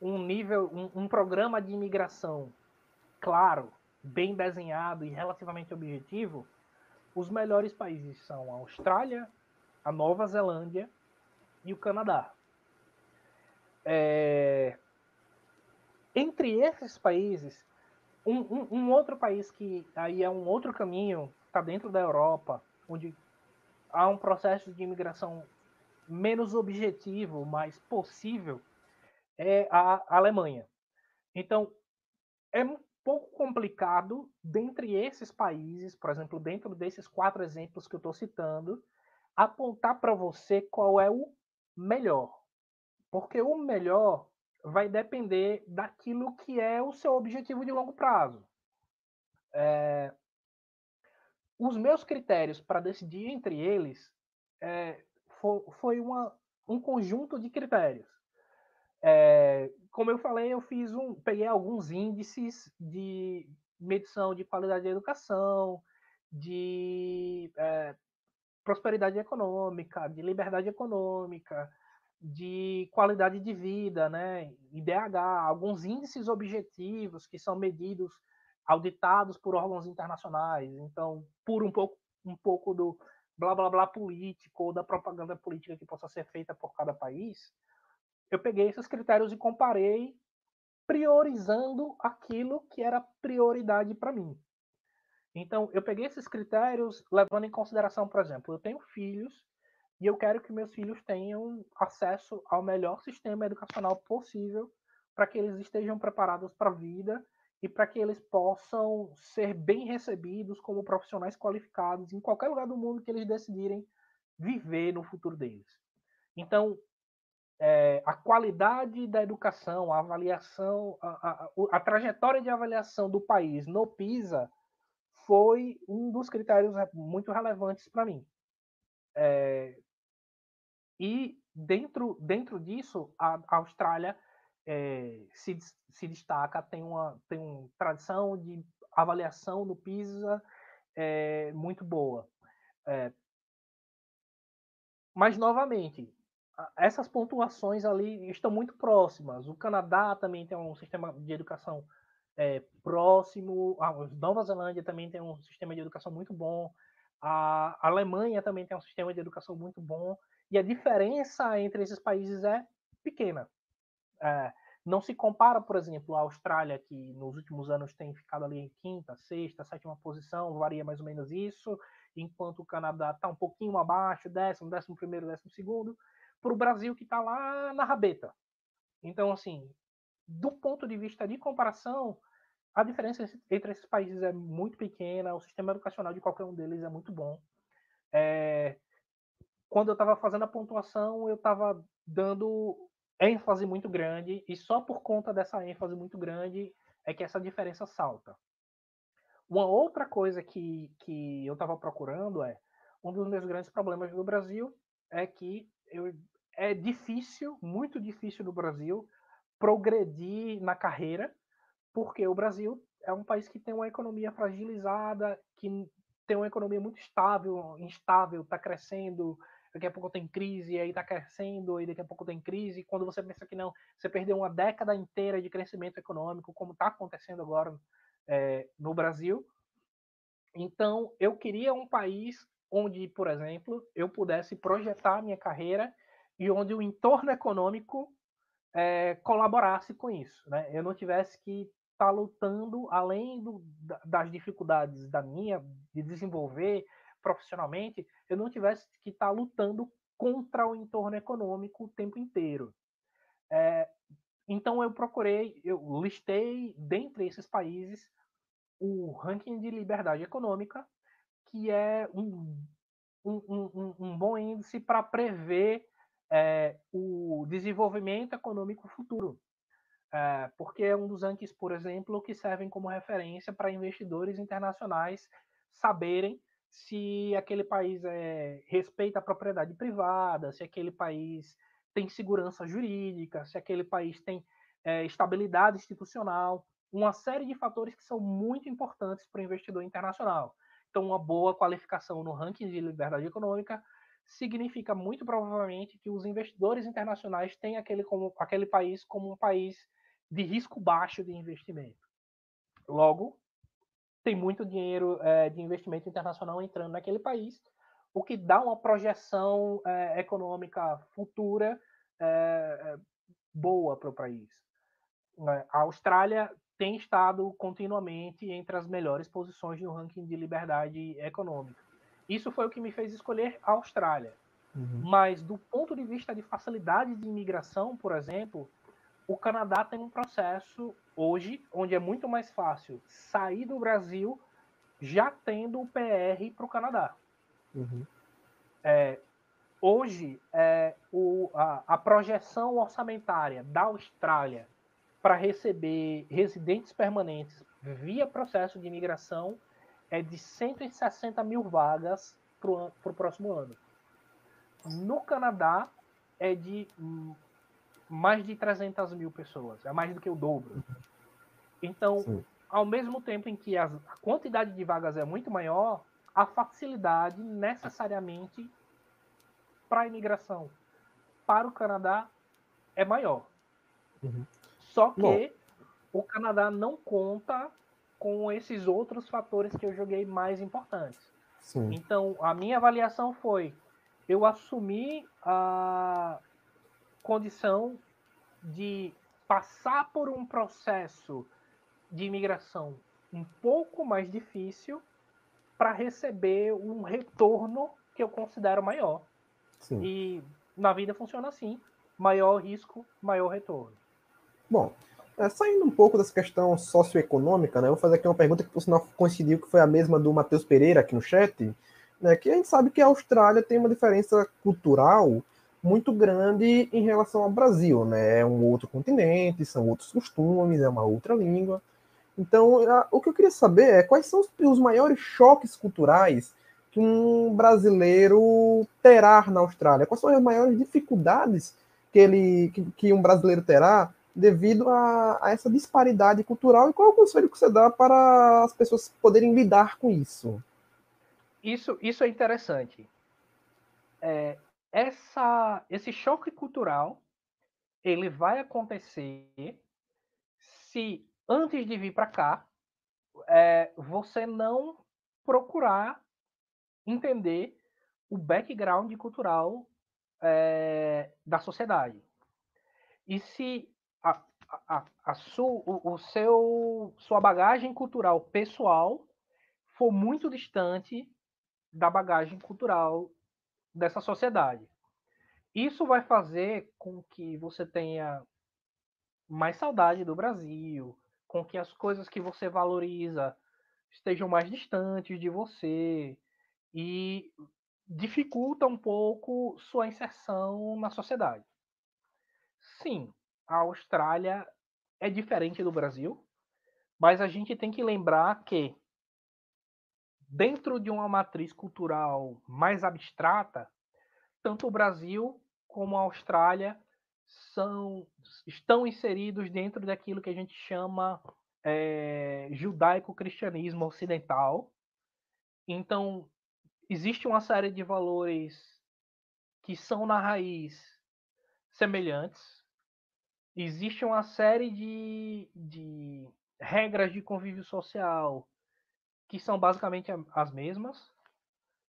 um nível, um, um programa de imigração claro, bem desenhado e relativamente objetivo, os melhores países são a Austrália, a Nova Zelândia e o Canadá. É... Entre esses países, um, um, um, outro país que aí é um outro caminho, está dentro da Europa, onde há um processo de imigração menos objetivo, mais possível, é a Alemanha. Então, é um pouco complicado, dentre esses países, por exemplo, dentro desses quatro exemplos que eu estou citando, apontar para você qual é o melhor. Porque o melhor vai depender daquilo que é o seu objetivo de longo prazo. É... Os meus critérios para decidir entre eles é, foi uma, um conjunto de critérios. É, como eu falei, eu fiz um, peguei alguns índices de medição de qualidade da educação, de é, prosperidade econômica, de liberdade econômica, de qualidade de vida, né, IDH, alguns índices objetivos que são medidos, auditados por órgãos internacionais. Então, por um pouco, um pouco do blá blá blá político ou da propaganda política que possa ser feita por cada país, eu peguei esses critérios e comparei, priorizando aquilo que era prioridade para mim. Então, eu peguei esses critérios levando em consideração, por exemplo, eu tenho filhos e eu quero que meus filhos tenham acesso ao melhor sistema educacional possível para que eles estejam preparados para a vida e para que eles possam ser bem recebidos como profissionais qualificados em qualquer lugar do mundo que eles decidirem viver no futuro deles. Então, é, a qualidade da educação, a avaliação, a, a, a, trajetória de avaliação do país no PISA foi um dos critérios muito relevantes para mim. É, e dentro, dentro disso, a, a Austrália é, se, se destaca, tem uma, tem uma tradição de avaliação no PISA é, muito boa. É, mas, novamente, essas pontuações ali estão muito próximas. O Canadá também tem um sistema de educação é, próximo, a Nova Zelândia também tem um sistema de educação muito bom, a Alemanha também tem um sistema de educação muito bom, e a diferença entre esses países é pequena. É, não se compara, por exemplo, a Austrália, que nos últimos anos tem ficado ali em quinta, sexta, sétima posição, varia mais ou menos isso, enquanto o Canadá está um pouquinho abaixo, décimo, décimo primeiro, décimo segundo, para o Brasil que está lá na rabeta. Então, assim, do ponto de vista de comparação, a diferença entre esses países é muito pequena, o sistema educacional de qualquer um deles é muito bom. É, quando eu estava fazendo a pontuação, eu estava dando ênfase muito grande, e só por conta dessa ênfase muito grande é que essa diferença salta. Uma outra coisa que, que eu estava procurando é, um dos meus grandes problemas no Brasil é que eu, é difícil, muito difícil no Brasil, progredir na carreira, porque o Brasil é um país que tem uma economia fragilizada, que tem uma economia muito estável, instável, está crescendo, daqui a pouco tem crise, aí está crescendo, e daqui a pouco tem crise. Quando você pensa que não, você perdeu uma década inteira de crescimento econômico, como está acontecendo agora é, no Brasil. Então, eu queria um país onde, por exemplo, eu pudesse projetar minha carreira e onde o entorno econômico é, colaborasse com isso. Né? Eu não tivesse que estar tá lutando, além do, das dificuldades da minha, de desenvolver profissionalmente, eu não tivesse que estar tá lutando contra o entorno econômico o tempo inteiro. É, então eu procurei, eu listei dentre esses países o ranking de liberdade econômica, que é um, um, um, um bom índice para prever é, o desenvolvimento econômico futuro. É, porque é um dos rankings, por exemplo, que servem como referência para investidores internacionais saberem se aquele país é, respeita a propriedade privada, se aquele país tem segurança jurídica, se aquele país tem é, estabilidade institucional, uma série de fatores que são muito importantes para o investidor internacional. Então, uma boa qualificação no ranking de liberdade econômica significa muito provavelmente que os investidores internacionais têm aquele, como, aquele país como um país de risco baixo de investimento. Logo, tem muito dinheiro é, de investimento internacional entrando naquele país, o que dá uma projeção é, econômica futura é, boa para o país. A Austrália tem estado continuamente entre as melhores posições no ranking de liberdade econômica. Isso foi o que me fez escolher a Austrália. Uhum. Mas do ponto de vista de facilidade de imigração, por exemplo, o Canadá tem um processo hoje onde é muito mais fácil sair do Brasil já tendo o PR para o Canadá. Uhum. É, hoje, é, o, a, a projeção orçamentária da Austrália para receber residentes permanentes via processo de imigração é de 160 mil vagas para o próximo ano. No Canadá, é de mais de 300 mil pessoas, é mais do que o dobro. Então, Sim. ao mesmo tempo em que a quantidade de vagas é muito maior, a facilidade necessariamente para a imigração para o Canadá é maior. Uhum. Só que Bom. o Canadá não conta com esses outros fatores que eu joguei mais importantes. Sim. Então, a minha avaliação foi: eu assumi a condição de passar por um processo de imigração um pouco mais difícil para receber um retorno que eu considero maior. Sim. E na vida funciona assim: maior risco, maior retorno. Bom, é, saindo um pouco dessa questão socioeconômica, né, eu vou fazer aqui uma pergunta que, por sinal, coincidiu que foi a mesma do Matheus Pereira aqui no chat, né, que a gente sabe que a Austrália tem uma diferença cultural muito grande em relação ao Brasil, né? É um outro continente, são outros costumes, é uma outra língua. Então, a, o que eu queria saber é quais são os, os maiores choques culturais que um brasileiro terá na Austrália? Quais são as maiores dificuldades que ele que, que um brasileiro terá devido a, a, essa disparidade cultural e qual é o conselho que você dá para as pessoas poderem lidar com isso? Isso, isso é interessante. É, essa, esse choque cultural ele vai acontecer se antes de vir para cá é, você não procurar entender o background cultural é, da sociedade. E se a, a, a su, o, o, seu, sua bagagem cultural pessoal for muito distante da bagagem cultural dessa sociedade. Isso vai fazer com que você tenha mais saudade do Brasil, com que as coisas que você valoriza estejam mais distantes de você e dificulta um pouco sua inserção na sociedade. Sim, a Austrália é diferente do Brasil, mas a gente tem que lembrar que dentro de uma matriz cultural mais abstrata, tanto o Brasil como a Austrália são, estão inseridos dentro daquilo que a gente chama é, judaico-cristianismo ocidental. Então, existe uma série de valores que são na raiz semelhantes. Existe uma série de, de regras de convívio social que são basicamente as mesmas.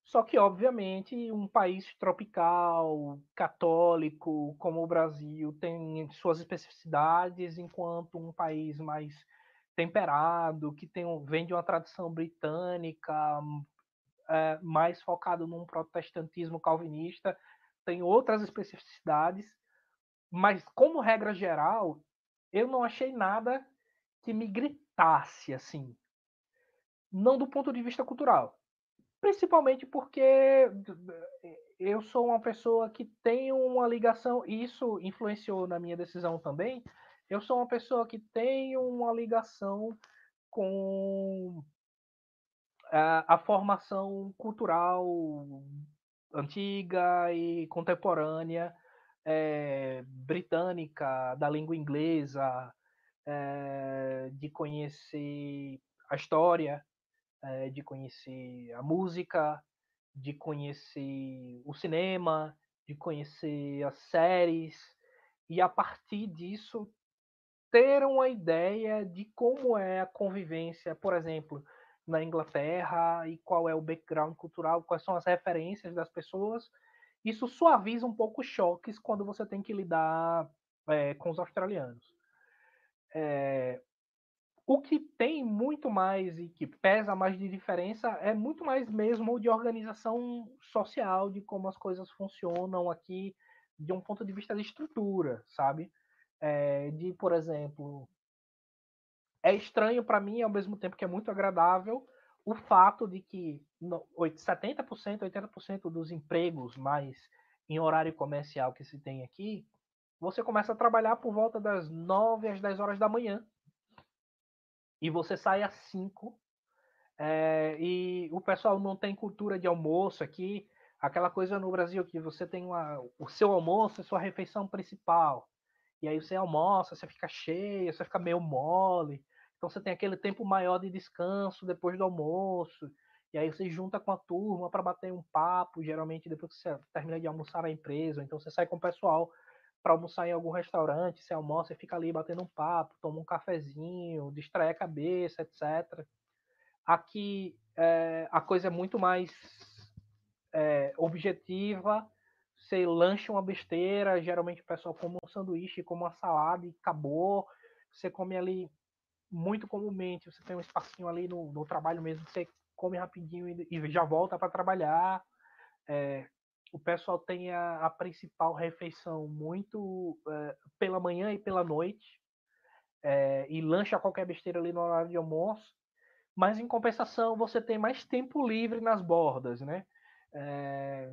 Só que, obviamente, um país tropical, católico, como o Brasil, tem suas especificidades, enquanto um país mais temperado, que tem, vem de uma tradição britânica, é, mais focado num protestantismo calvinista, tem outras especificidades, mas, como regra geral, eu não achei nada que me gritasse assim. Não do ponto de vista cultural Principalmente porque eu sou uma pessoa que tem uma ligação, e isso influenciou na minha decisão também. Eu sou uma pessoa que tem uma ligação com a, a formação cultural antiga e contemporânea é, britânica, da língua inglesa, é, de conhecer a história é, de conhecer a música, de conhecer o cinema, de conhecer as séries, e a partir disso ter uma ideia de como é a convivência, por exemplo, na Inglaterra e qual é o background cultural, quais são as referências das pessoas. Isso suaviza um pouco os choques quando você tem que lidar é, com os australianos. É, o que tem muito mais e que pesa mais de diferença é muito mais mesmo de organização social, de como as coisas funcionam aqui, de um ponto de vista de estrutura, sabe? É, de, por exemplo, é estranho para mim, ao mesmo tempo que é muito agradável, o fato de que 70%, 80% dos empregos mais em horário comercial que se tem aqui, você começa a trabalhar por volta das 9 às 10 horas da manhã e você sai às 5 é, e o pessoal não tem cultura de almoço aqui, aquela coisa no Brasil que você tem uma, o seu almoço é sua refeição principal. E aí você almoça, você fica cheio, você fica meio mole. Então você tem aquele tempo maior de descanso depois do almoço. E aí você junta com a turma para bater um papo, geralmente depois que você termina de almoçar na empresa. Então você sai com o pessoal para almoçar em algum restaurante, você almoça e fica ali batendo um papo, toma um cafezinho, distrai a cabeça, etc. Aqui é, a coisa é muito mais é, objetiva. Você lancha uma besteira, geralmente o pessoal come um sanduíche, come uma salada e acabou. Você come ali muito comumente, você tem um espacinho ali no, no trabalho mesmo, você come rapidinho e, e já volta para trabalhar. É, o pessoal tem a, a principal refeição muito é, pela manhã e pela noite, é, e lancha qualquer besteira ali no horário de almoço, mas em compensação você tem mais tempo livre nas bordas, né? É,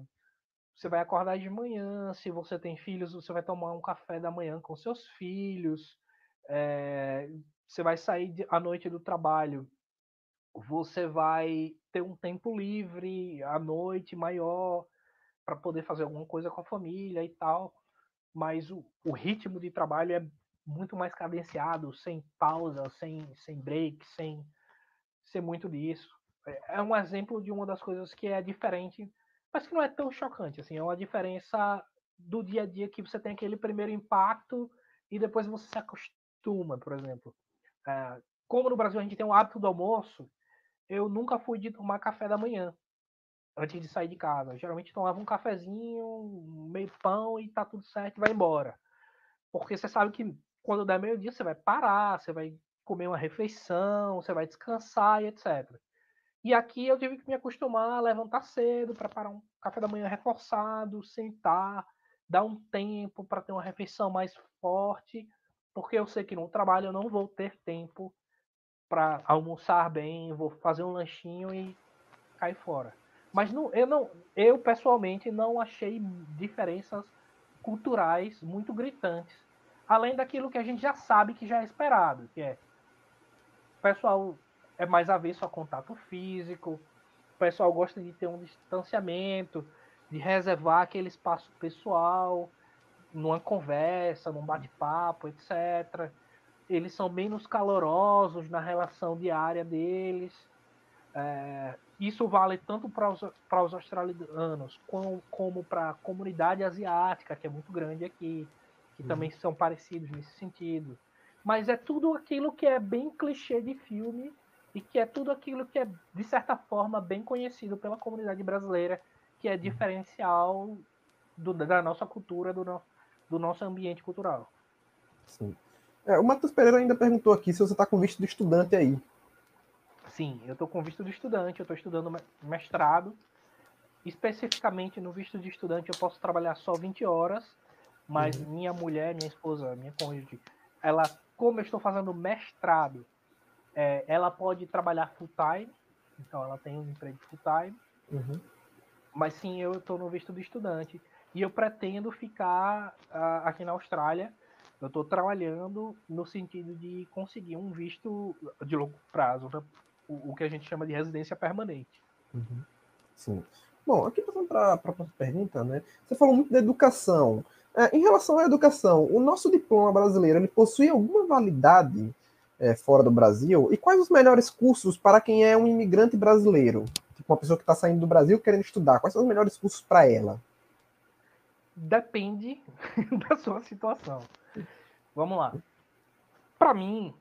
você vai acordar de manhã, se você tem filhos, você vai tomar um café da manhã com seus filhos, é, você vai sair à noite do trabalho, você vai ter um tempo livre à noite maior, para poder fazer alguma coisa com a família e tal. Mas o, o ritmo de trabalho é muito mais cadenciado, sem pausa, sem, sem break, sem ser muito disso. É, é um exemplo de uma das coisas que é diferente, mas que não é tão chocante, assim, é uma diferença do dia a dia que você tem aquele primeiro impacto e depois você se acostuma, por exemplo. É, como no Brasil a gente tem um hábito do almoço, eu nunca fui de tomar café da manhã antes de sair de casa. Geralmente tomava um cafezinho, meio pão e tá tudo certo e vai embora. Porque você sabe que quando der meio-dia você vai parar, você vai comer uma refeição, você vai descansar e etc. E aqui eu tive que me acostumar a levantar cedo, preparar um café da manhã reforçado, sentar, dar um tempo para ter uma refeição mais forte, porque eu sei que no trabalho eu não vou ter tempo para almoçar bem, vou fazer um lanchinho e cair fora. Mas não, eu não, eu pessoalmente não achei diferenças culturais muito gritantes, além daquilo que a gente já sabe que já é esperado, que é o pessoal é mais avesso a contato físico, o pessoal gosta de ter um distanciamento, de reservar aquele espaço pessoal, numa conversa, num bate-papo, etc. Eles são menos calorosos na relação diária deles. É, isso vale tanto para os, para os australianos como, como para a comunidade asiática, que é muito grande aqui, que uhum. também são parecidos nesse sentido. Mas é tudo aquilo que é bem clichê de filme e que é tudo aquilo que é, de certa forma, bem conhecido pela comunidade brasileira, que é uhum. diferencial do, da nossa cultura, do, no, do nosso ambiente cultural. Sim. É, o Matheus Pereira ainda perguntou aqui se você está com visto de estudante aí. Sim, eu estou com visto de estudante, eu estou estudando mestrado. Especificamente no visto de estudante eu posso trabalhar só 20 horas, mas uhum. minha mulher, minha esposa, minha cônjuge, ela, como eu estou fazendo mestrado, é, ela pode trabalhar full time, então ela tem um emprego full time. Uhum. Mas sim, eu estou no visto de estudante e eu pretendo ficar uh, aqui na Austrália. Eu estou trabalhando no sentido de conseguir um visto de longo prazo, né? o, o que a gente chama de residência permanente. Uhum. Sim. Bom, aqui passando para a próxima pergunta, né? Você falou muito da educação. É, em relação à educação, o nosso diploma brasileiro ele possui alguma validade é, fora do Brasil? E quais os melhores cursos para quem é um imigrante brasileiro? Tipo, uma pessoa que está saindo do Brasil querendo estudar. Quais são os melhores cursos para ela? Depende <laughs> da sua situação. Vamos lá. Para mim,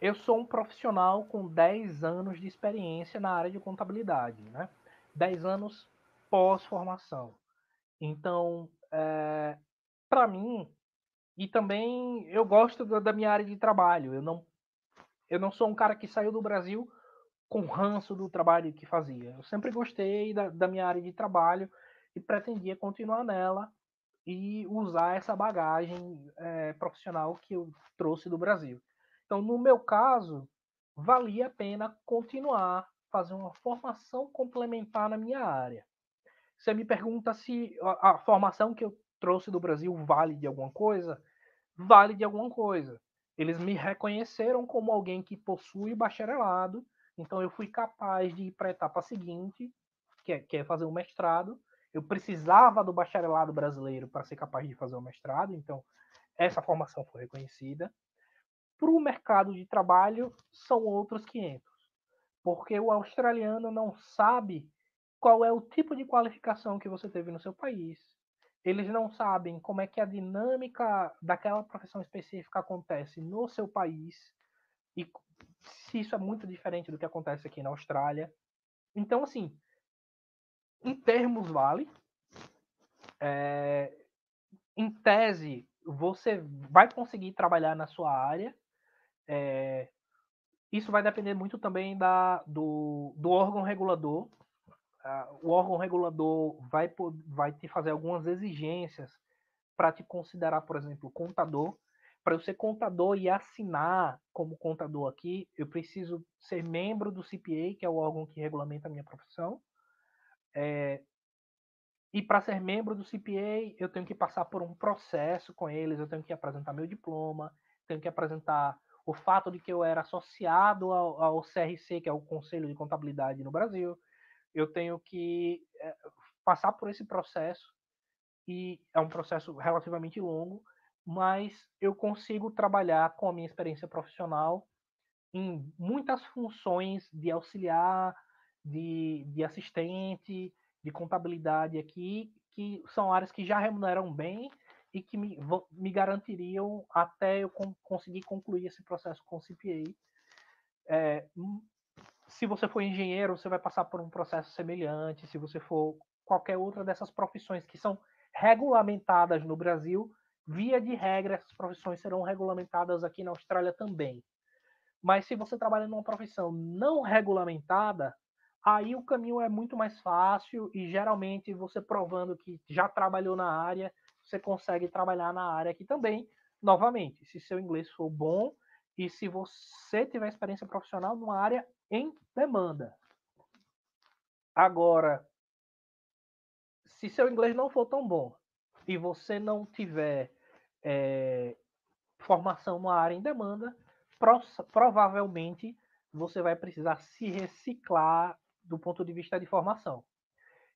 eu sou um profissional com 10 anos de experiência na área de contabilidade, né? 10 anos pós-formação. Então, é, para mim, e também eu gosto da minha área de trabalho. Eu não, eu não sou um cara que saiu do Brasil com ranço do trabalho que fazia. Eu sempre gostei da, da minha área de trabalho e pretendia continuar nela e usar essa bagagem é, profissional que eu trouxe do Brasil. Então, no meu caso, valia a pena continuar, fazer uma formação complementar na minha área. Você me pergunta se a, a formação que eu trouxe do Brasil vale de alguma coisa? Vale de alguma coisa. Eles me reconheceram como alguém que possui bacharelado, então eu fui capaz de ir para a etapa seguinte, que é, que é fazer um mestrado. Eu precisava do bacharelado brasileiro para ser capaz de fazer o mestrado, então essa formação foi reconhecida. Para o mercado de trabalho, são outros 500. Porque o australiano não sabe qual é o tipo de qualificação que você teve no seu país. Eles não sabem como é que a dinâmica daquela profissão específica acontece no seu país e se isso é muito diferente do que acontece aqui na Austrália. Então, assim, em termos vale. É, em tese, você vai conseguir trabalhar na sua área, é, isso vai depender muito também da, do, do órgão regulador. Uh, o órgão regulador vai, vai te fazer algumas exigências para te considerar, por exemplo, contador. Para eu ser contador e assinar como contador aqui, eu preciso ser membro do CPA, que é o órgão que regulamenta a minha profissão. É, e para ser membro do CPA, eu tenho que passar por um processo com eles, eu tenho que apresentar meu diploma, tenho que apresentar o fato de que eu era associado ao, ao CRC, que é o Conselho de Contabilidade no Brasil, eu tenho que é, passar por esse processo, e é um processo relativamente longo, mas eu consigo trabalhar com a minha experiência profissional em muitas funções de auxiliar, de, de assistente, de contabilidade aqui, que são áreas que já remuneram bem e que me, me garantiriam até eu conseguir concluir esse processo com o CPA. É, hum, se você for engenheiro, você vai passar por um processo semelhante. Se você for qualquer outra dessas profissões que são regulamentadas no Brasil, via de regra, essas profissões serão regulamentadas aqui na Austrália também. Mas se você trabalha numa profissão não regulamentada, aí o caminho é muito mais fácil e geralmente você provando que já trabalhou na área, você consegue trabalhar na área aqui também. Novamente, se seu inglês for bom e se você tiver experiência profissional numa área em demanda. Agora, se seu inglês não for tão bom e você não tiver é, formação numa área em demanda, pro, provavelmente você vai precisar se reciclar do ponto de vista de formação.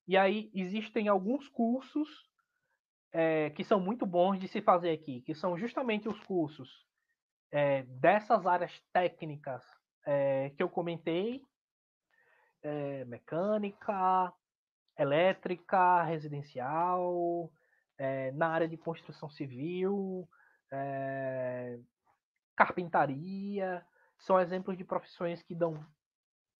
E aí existem alguns cursos é, que são muito bons de se fazer aqui, que são justamente os cursos é, dessas áreas técnicas é, que eu comentei, mecânica, elétrica, residencial, na área de construção civil, carpintaria, são exemplos de profissões que dão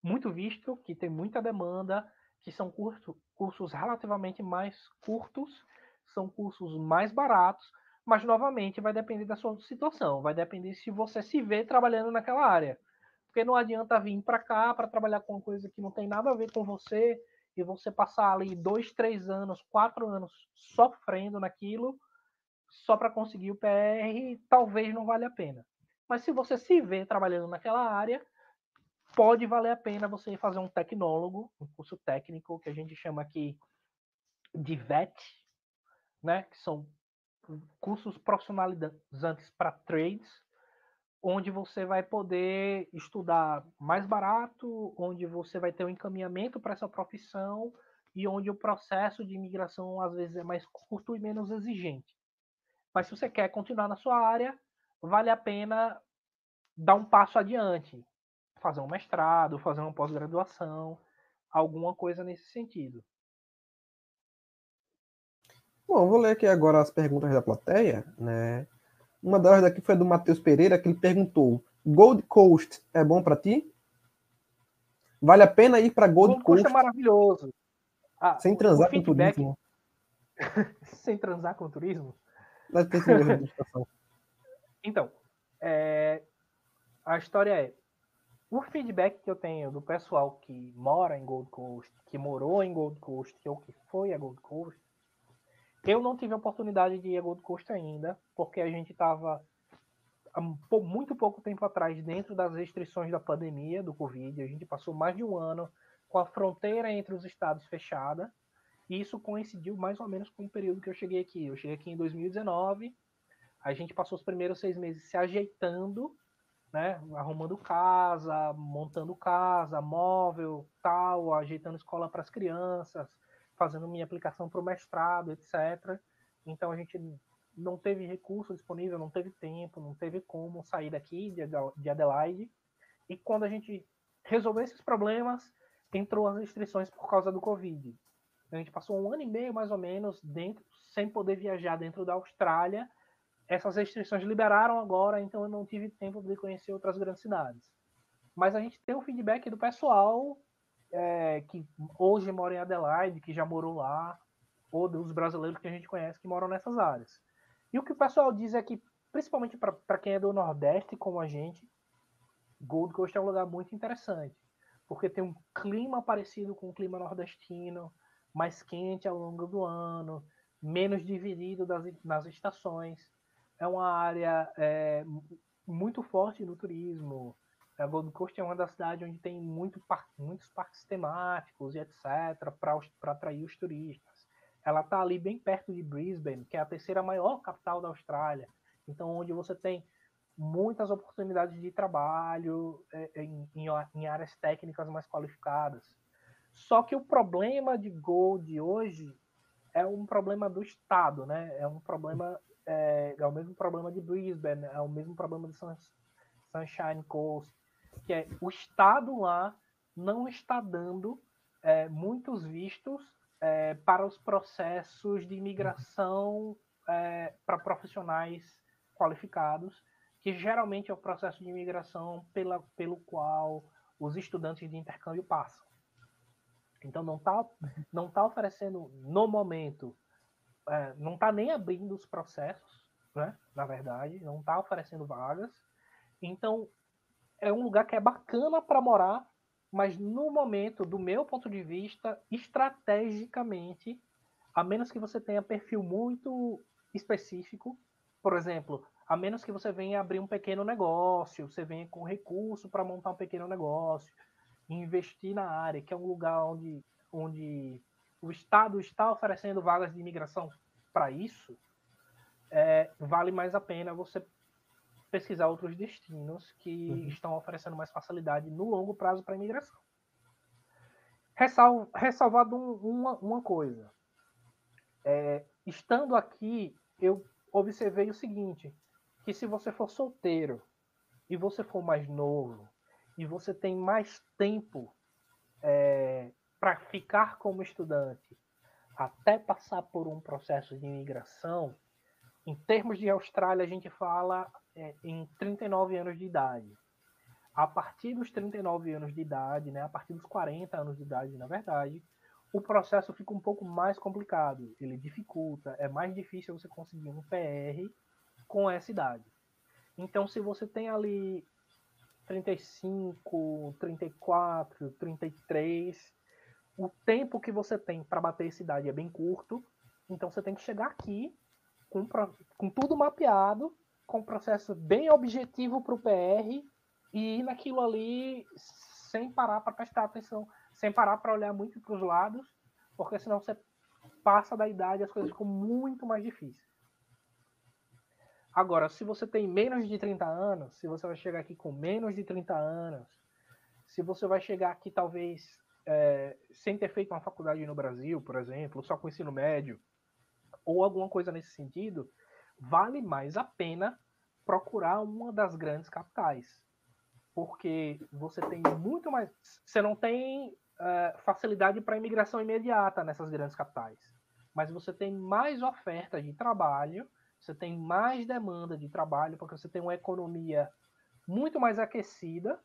muito visto, que tem muita demanda, que são curso, cursos relativamente mais curtos, são cursos mais baratos, mas novamente vai depender da sua situação, vai depender se você se vê trabalhando naquela área. Porque não adianta vir para cá para trabalhar com uma coisa que não tem nada a ver com você e você passar ali dois, três anos, quatro anos sofrendo naquilo só para conseguir o PR, talvez não valha a pena. Mas se você se vê trabalhando naquela área, pode valer a pena você fazer um tecnólogo, um curso técnico que a gente chama aqui de VET, né, que são cursos profissionalizantes para trades, onde você vai poder estudar mais barato, onde você vai ter um encaminhamento para essa profissão e onde o processo de imigração às vezes é mais curto e menos exigente. Mas se você quer continuar na sua área, vale a pena dar um passo adiante, fazer um mestrado, fazer uma pós-graduação, alguma coisa nesse sentido. Bom, vou ler aqui agora as perguntas da plateia, né? Uma delas daqui foi do Matheus Pereira, que ele perguntou: Gold Coast é bom para ti? Vale a pena ir para Gold, Gold Coast? Coast é maravilhoso. Ah, sem transar com turismo. <laughs> sem transar com turismo? <laughs> então, é... a história é: o feedback que eu tenho do pessoal que mora em Gold Coast, que morou em Gold Coast, ou que foi a Gold Coast, eu não tive a oportunidade de ir a Gold Coast ainda, porque a gente estava há muito pouco tempo atrás dentro das restrições da pandemia do Covid. A gente passou mais de um ano com a fronteira entre os estados fechada. E isso coincidiu mais ou menos com o período que eu cheguei aqui. Eu cheguei aqui em 2019. A gente passou os primeiros seis meses se ajeitando, né? Arrumando casa, montando casa, móvel, tal, ajeitando escola para as crianças, fazendo minha aplicação para o mestrado, etc. Então a gente não teve recurso disponível, não teve tempo, não teve como sair daqui de Adelaide. E quando a gente resolveu esses problemas, entrou as restrições por causa do Covid. A gente passou um ano e meio mais ou menos dentro, sem poder viajar dentro da Austrália. Essas restrições liberaram agora, então eu não tive tempo de conhecer outras grandes cidades. Mas a gente tem o feedback do pessoal é, que hoje mora em Adelaide, que já morou lá, ou dos brasileiros que a gente conhece que moram nessas áreas. E o que o pessoal diz é que, principalmente para quem é do Nordeste, como a gente, Gold Coast é um lugar muito interessante, porque tem um clima parecido com o clima nordestino, mais quente ao longo do ano, menos dividido das, nas estações. É uma área é, muito forte no turismo, a Gold Coast é uma das cidades onde tem muito par muitos parques temáticos e etc. para atrair os turistas. Ela está ali bem perto de Brisbane, que é a terceira maior capital da Austrália. Então, onde você tem muitas oportunidades de trabalho é, em, em, em áreas técnicas mais qualificadas. Só que o problema de Gold hoje é um problema do Estado, né? É um problema é, é, o mesmo problema de Brisbane, é o mesmo problema de Sunshine Coast, que é o Estado lá não está dando é, muitos vistos é, para os processos de imigração é, para profissionais qualificados, que geralmente é o processo de imigração pela, pelo qual os estudantes de intercâmbio passam. Então não está não tá oferecendo no momento, é, não está nem abrindo os processos, né? Na verdade, não está oferecendo vagas. Então é um lugar que é bacana para morar, mas no momento, do meu ponto de vista, estrategicamente, a menos que você tenha perfil muito específico, por exemplo, a menos que você venha abrir um pequeno negócio, você venha com recurso para montar um pequeno negócio, investir na área, que é um lugar onde, onde o Estado está oferecendo vagas de imigração para isso, é, vale mais a pena você pesquisar outros destinos que uhum. estão oferecendo mais facilidade no longo prazo para a imigração. Ressal, ressalvado um, uma, uma coisa. É, estando aqui, eu observei o seguinte, que se você for solteiro e você for mais novo e você tem mais tempo é, para ficar como estudante até passar por um processo de imigração, em termos de Austrália, a gente fala é, em 39 anos de idade. A partir dos 39 anos de idade, né, a partir dos 40 anos de idade, na verdade, o processo fica um pouco mais complicado. Ele dificulta, é mais difícil você conseguir um PR com essa idade. Então, se você tem ali 35, 34, 33, o tempo que você tem para bater essa idade é bem curto. Então, você tem que chegar aqui com, com tudo mapeado com um processo bem objetivo para o PR e ir naquilo ali sem parar para prestar atenção, sem parar para olhar muito para os lados, porque senão você passa da idade as coisas ficam muito mais difíceis. Agora, se você tem menos de 30 anos, se você vai chegar aqui com menos de 30 anos, se você vai chegar aqui talvez é, sem ter feito uma faculdade no Brasil, por exemplo, só com ensino médio, ou alguma coisa nesse sentido, vale mais a pena procurar uma das grandes capitais. Porque você tem muito mais. Você não tem uh, facilidade para imigração imediata nessas grandes capitais. Mas você tem mais oferta de trabalho, você tem mais demanda de trabalho, porque você tem uma economia muito mais aquecida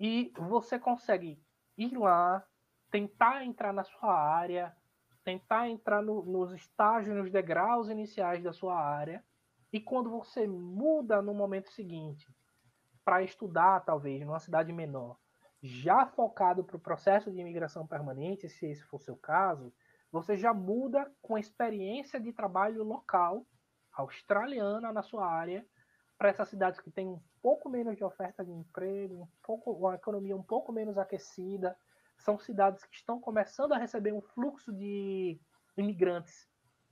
e você consegue ir lá, tentar entrar na sua área, tentar entrar no, nos estágios, nos degraus iniciais da sua área, e quando você muda no momento seguinte para estudar, talvez, numa cidade menor, já focado para o processo de imigração permanente, se esse for seu caso, você já muda com experiência de trabalho local, australiana na sua área, para essas cidades que têm um pouco menos de oferta de emprego, um pouco, uma economia um pouco menos aquecida, são cidades que estão começando a receber um fluxo de imigrantes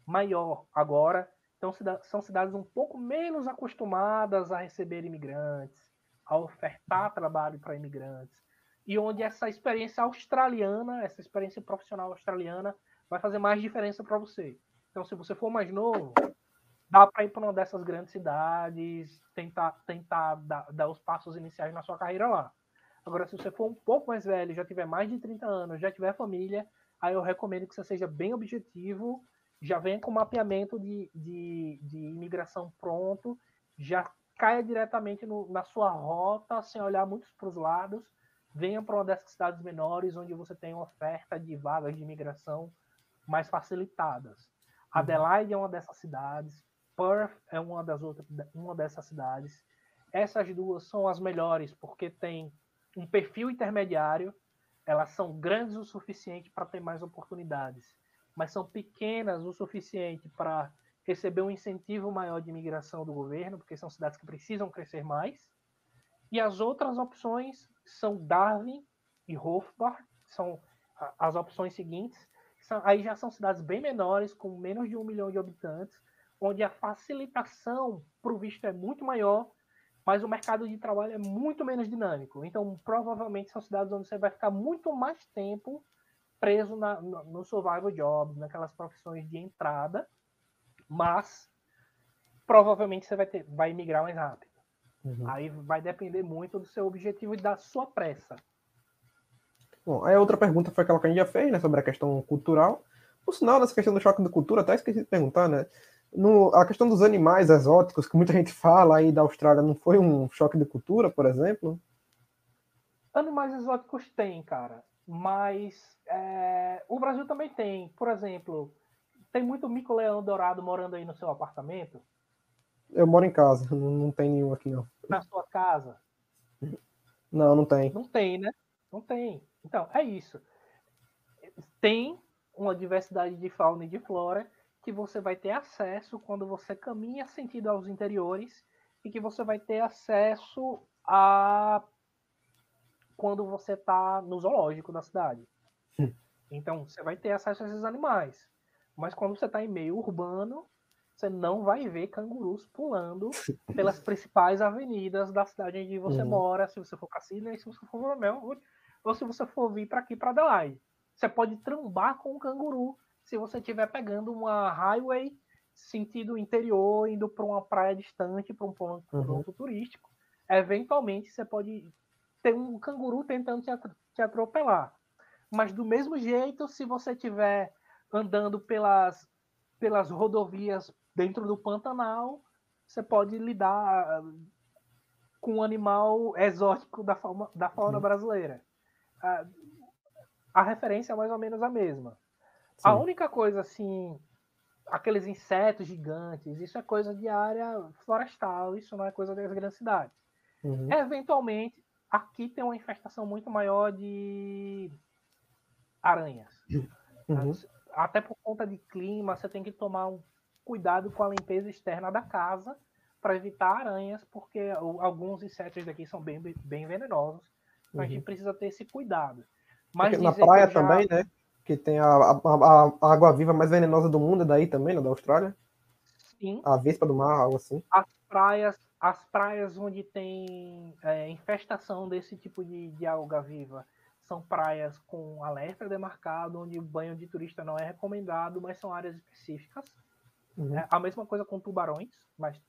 maior agora. Então, são cidades um pouco menos acostumadas a receber imigrantes, a ofertar trabalho para imigrantes, e onde essa experiência australiana, essa experiência profissional australiana, vai fazer mais diferença para você. Então, se você for mais novo, dá para ir para uma dessas grandes cidades, tentar, tentar dar, dar os passos iniciais na sua carreira lá. Agora, se você for um pouco mais velho, já tiver mais de 30 anos, já tiver família, aí eu recomendo que você seja bem objetivo, já venha com mapeamento de, de, de imigração pronto, já caia diretamente no, na sua rota, sem olhar muito para os lados, venha para uma dessas cidades menores, onde você tem oferta de vagas de imigração mais facilitadas. Uhum. Adelaide é uma dessas cidades, Perth é uma das outras, uma dessas cidades. Essas duas são as melhores porque tem um perfil intermediário, elas são grandes o suficiente para ter mais oportunidades, mas são pequenas o suficiente para receber um incentivo maior de imigração do governo, porque são cidades que precisam crescer mais. E as outras opções são Darwin e Hofbart, são as opções seguintes. São, aí já são cidades bem menores, com menos de um milhão de habitantes, onde a facilitação para o visto é muito maior mas o mercado de trabalho é muito menos dinâmico. Então, provavelmente são cidades onde você vai ficar muito mais tempo preso na, no, no survival jobs, naquelas profissões de entrada, mas provavelmente você vai, ter, vai migrar mais rápido. Uhum. Aí vai depender muito do seu objetivo e da sua pressa. Bom, aí a outra pergunta foi aquela que a gente já fez, né, sobre a questão cultural. Por sinal, nessa questão do choque de cultura, até esqueci de perguntar, né? No, a questão dos animais exóticos, que muita gente fala aí da Austrália, não foi um choque de cultura, por exemplo? Animais exóticos tem, cara. Mas é, o Brasil também tem. Por exemplo, tem muito mico-leão dourado morando aí no seu apartamento? Eu moro em casa, <laughs> não, não tem nenhum aqui, não. Na sua casa? Não, não tem. Não tem, né? Não tem. Então, é isso. Tem uma diversidade de fauna e de flora que você vai ter acesso quando você caminha sentido aos interiores e que você vai ter acesso a quando você está no zoológico da cidade. Hum. Então, você vai ter acesso a esses animais. Mas quando você está em meio urbano, você não vai ver cangurus pulando <laughs> pelas principais avenidas da cidade onde você uhum. mora, se você for para Sydney, se você for para Melbourne, ou se você for vir para aqui para Adelaide. Você pode trombar com um canguru se você estiver pegando uma highway sentido interior, indo para uma praia distante, para um ponto, uhum. turístico. Eventualmente você pode ter um canguru tentando te, atropelar. Mas do mesmo jeito, se você estiver andando pelas, pelas rodovias dentro do Pantanal, você pode lidar com um animal exótico da fauna, da fauna uhum. brasileira a, a referência é mais ou menos a mesma. Sim. A única coisa, assim, aqueles insetos gigantes, isso é coisa de área florestal, isso não é coisa das grandes cidades. Uhum. Eventualmente, aqui tem uma infestação muito maior de aranhas. Uhum. Até por conta de clima, você tem que tomar um cuidado com a limpeza externa da casa para evitar aranhas, porque alguns insetos daqui são bem, bem venenosos Uhum. A gente precisa ter esse cuidado. Mas na praia já... também, né? Que tem a, a, a, água viva mais venenosa do mundo, é daí também, né? Da Austrália. Sim. A vespa do mar, algo assim. As praias, as praias onde tem é, infestação desse tipo de, de alga viva são praias com alerta demarcado, onde o banho de turista não é recomendado, mas são áreas específicas. Uhum. É, a mesma coisa com tubarões, mas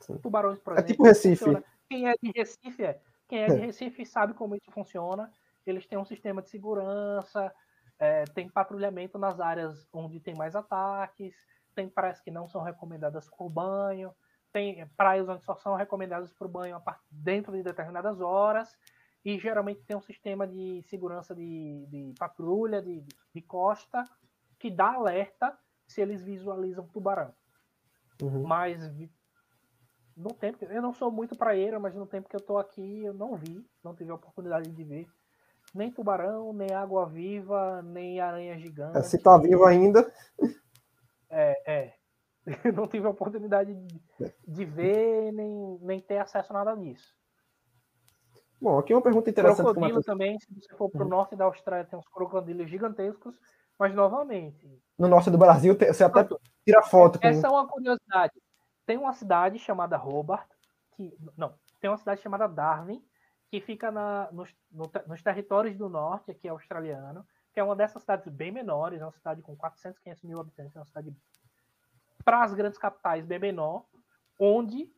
Sim. tubarões, por exemplo. É tipo Recife. Funciona. Quem é de Recife é quem é de Recife sabe como isso funciona. Eles têm um sistema de segurança, é, tem patrulhamento nas áreas onde tem mais ataques, tem praias que não são recomendadas por banho, tem praias onde só são recomendadas por banho dentro de determinadas horas, e geralmente tem um sistema de segurança de, de patrulha, de, de, costa, que dá alerta se eles visualizam tubarão. Uhum. Mas no tempo, eu não sou muito praieiro, mas no tempo que eu tô aqui eu não vi, não tive a oportunidade de ver nem tubarão, nem água viva, nem aranha gigante. É, se tá vivo ainda. É, é. <laughs> não tive a oportunidade de, de, ver, nem, nem ter acesso a nada disso. Bom, aqui uma pergunta interessante. Crocodilo também, se você for pro uhum. norte da Austrália, tem uns crocodilos gigantescos, mas novamente. No norte do Brasil, você até tira foto. Essa é uma curiosidade. Tem uma cidade chamada Hobart, que não, tem uma cidade chamada Darwin, que fica na, nos, no, nos territórios do norte, aqui australiano, que é uma dessas cidades bem menores, é uma cidade com 400, 500 mil habitantes, é uma cidade para as grandes capitais bem menor, onde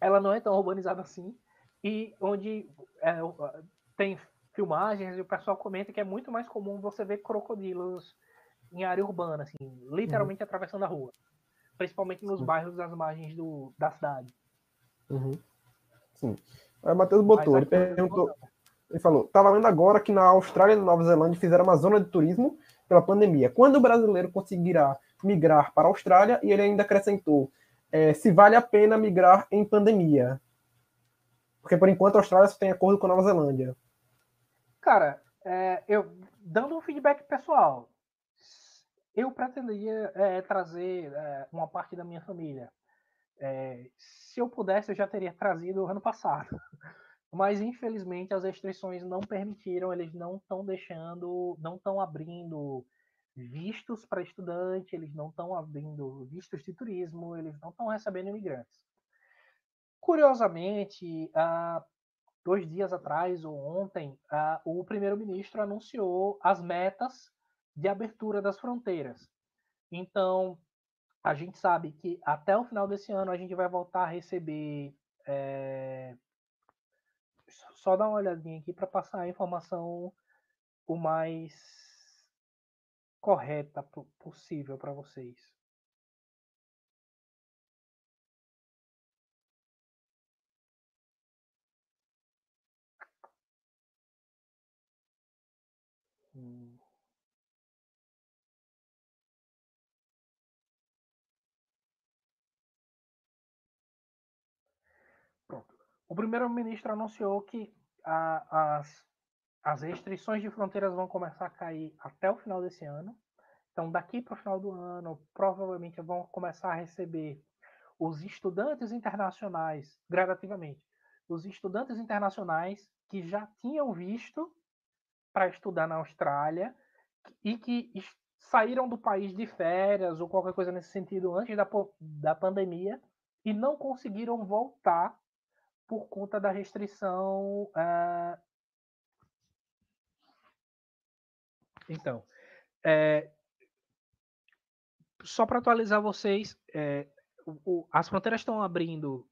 ela não é tão urbanizada assim, e onde é, tem filmagens e o pessoal comenta que é muito mais comum você ver crocodilos em área urbana, assim, literalmente uhum. atravessando a rua principalmente nos bairros das margens do, da cidade. Uhum. Sim. Aí Matheus botou, ele perguntou, ele falou, estava lendo agora que na Austrália e na Nova Zelândia fizeram uma zona de turismo pela pandemia. Quando o brasileiro conseguirá migrar para a Austrália? E ele ainda acrescentou, é, se vale a pena migrar em pandemia. Porque por enquanto a Austrália só tem acordo com a Nova Zelândia. Cara, é, eu dando um feedback pessoal, eu pretendia é, trazer é, uma parte da minha família. É, se eu pudesse, eu já teria trazido ano passado. <laughs> Mas, infelizmente, as restrições não permitiram, eles não estão deixando, não estão abrindo vistos para estudante, eles não estão abrindo vistos de turismo, eles não estão recebendo imigrantes. Curiosamente, há dois dias atrás, ou ontem, o primeiro-ministro anunciou as metas de abertura das fronteiras. Então, a gente sabe que até o final desse ano a gente vai voltar a receber. É... Só dar uma olhadinha aqui para passar a informação o mais correta possível para vocês. O primeiro-ministro anunciou que a, as, as restrições de fronteiras vão começar a cair até o final desse ano. Então, daqui para o final do ano, provavelmente vão começar a receber os estudantes internacionais, gradativamente, os estudantes internacionais que já tinham visto para estudar na Austrália e que saíram do país de férias ou qualquer coisa nesse sentido antes da, da pandemia e não conseguiram voltar por conta da restrição. Uh... Então, é... só para atualizar vocês, é... o, as fronteiras estão abrindo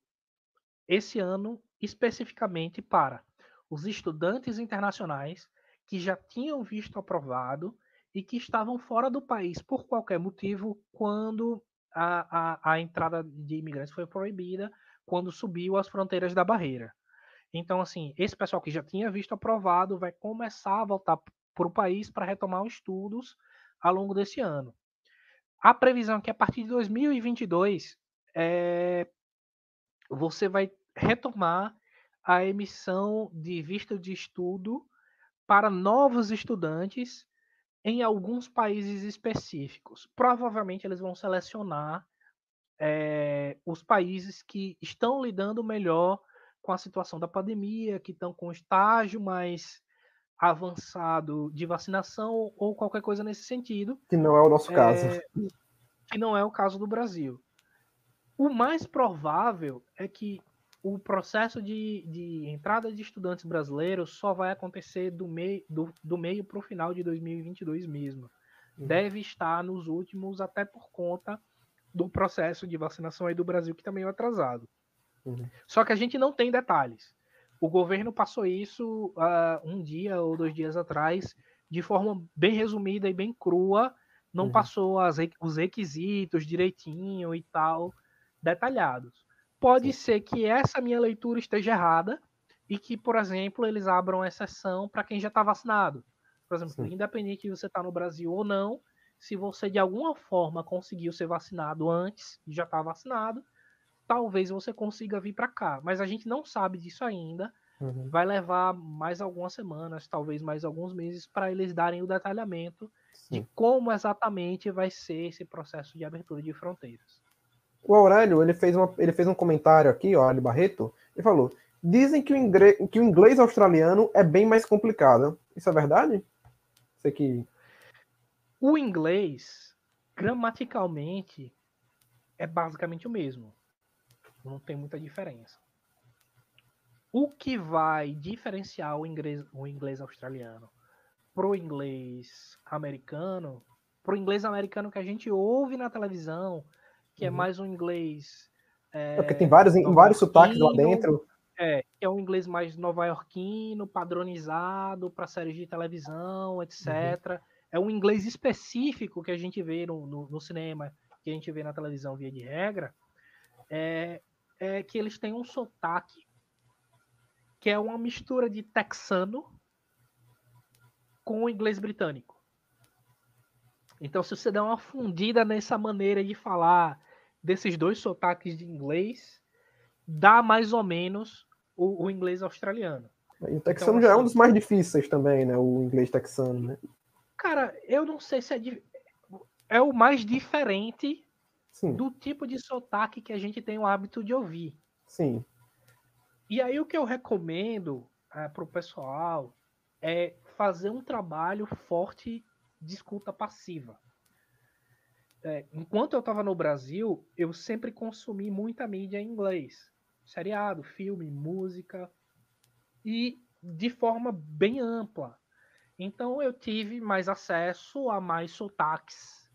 esse ano especificamente para os estudantes internacionais que já tinham visto aprovado e que estavam fora do país por qualquer motivo quando a, a, a entrada de imigrantes foi proibida, quando subiu as fronteiras da barreira. Então, assim, esse pessoal que já tinha visto aprovado vai começar a voltar para o país para retomar os estudos ao longo desse ano. A previsão é que a partir de 2022 é, você vai retomar a emissão de visto de estudo para novos estudantes em alguns países específicos. Provavelmente eles vão selecionar é, os países que estão lidando melhor com a situação da pandemia, que estão com estágio mais avançado de vacinação ou qualquer coisa nesse sentido. Que não é o nosso é, caso. Que não é o caso do Brasil. O mais provável é que o processo de, de entrada de estudantes brasileiros só vai acontecer do, mei, do, do meio para o final de 2022 mesmo. Uhum. Deve estar nos últimos, até por conta do processo de vacinação aí do Brasil, que também tá é atrasado. Uhum. Só que a gente não tem detalhes. O governo passou isso uh, um dia ou dois dias atrás, de forma bem resumida e bem crua, não uhum. passou as, os requisitos direitinho e tal, detalhados. Pode Sim. ser que essa minha leitura esteja errada e que, por exemplo, eles abram exceção para quem já está vacinado. Por exemplo, Sim. independente de você estar tá no Brasil ou não, se você de alguma forma conseguiu ser vacinado antes e já está vacinado, talvez você consiga vir para cá. Mas a gente não sabe disso ainda. Uhum. Vai levar mais algumas semanas, talvez mais alguns meses, para eles darem o detalhamento Sim. de como exatamente vai ser esse processo de abertura de fronteiras. O Aurélio, ele fez, uma, ele fez um comentário aqui, ó, Aurélio Barreto, e falou: dizem que o, inglês, que o inglês australiano é bem mais complicado. Isso é verdade? Você que. O inglês, gramaticalmente, é basicamente o mesmo. Não tem muita diferença. O que vai diferenciar o inglês, o inglês australiano pro inglês americano, pro inglês americano que a gente ouve na televisão, que é uhum. é mais um inglês. É, porque tem vários, vários sotaques lá dentro. É, é um inglês mais nova-iorquino, padronizado para séries de televisão, etc. Uhum. É um inglês específico que a gente vê no, no, no, cinema, que a gente vê na televisão via de regra, é, é que eles têm um sotaque que é uma mistura de texano com o inglês britânico. Então, se você der uma fundida nessa maneira de falar desses dois sotaques de inglês, dá mais ou menos o, o inglês australiano. E o texano então, já assim, é um assim dos mais difíceis também, né? O inglês texano, né? Cara, eu não sei se é, é o mais diferente Sim. do tipo de sotaque que a gente tem o hábito de ouvir. Sim. E aí o que eu recomendo é, para o pessoal é fazer um trabalho forte de escuta passiva. É, enquanto eu estava no Brasil, eu sempre consumi muita mídia em inglês. Seriado, filme, música. E de forma bem ampla. Então eu tive mais acesso a mais sotaques,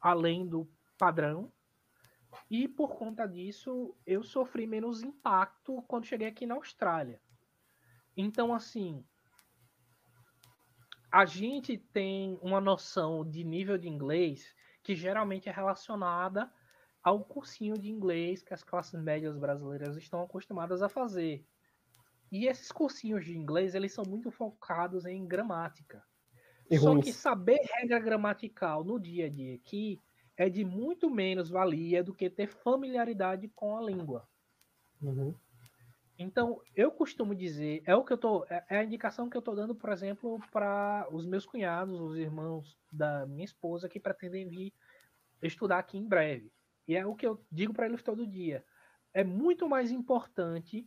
além do padrão. E por conta disso, eu sofri menos impacto quando cheguei aqui na Austrália. Então, assim, a gente tem uma noção de nível de inglês que geralmente é relacionada ao cursinho de inglês que as classes médias brasileiras estão acostumadas a fazer. E esses cursinhos de inglês, eles são muito focados em gramática. E Só que saber regra gramatical no dia a dia aqui é de muito menos valia do que ter familiaridade com a língua. Uhum. Então, eu costumo dizer, é o que eu tô, é, é a indicação que eu estou dando, por exemplo, para os meus cunhados, os irmãos da minha esposa que pretendem vir estudar aqui em breve. E é o que eu digo para eles todo dia. É muito mais importante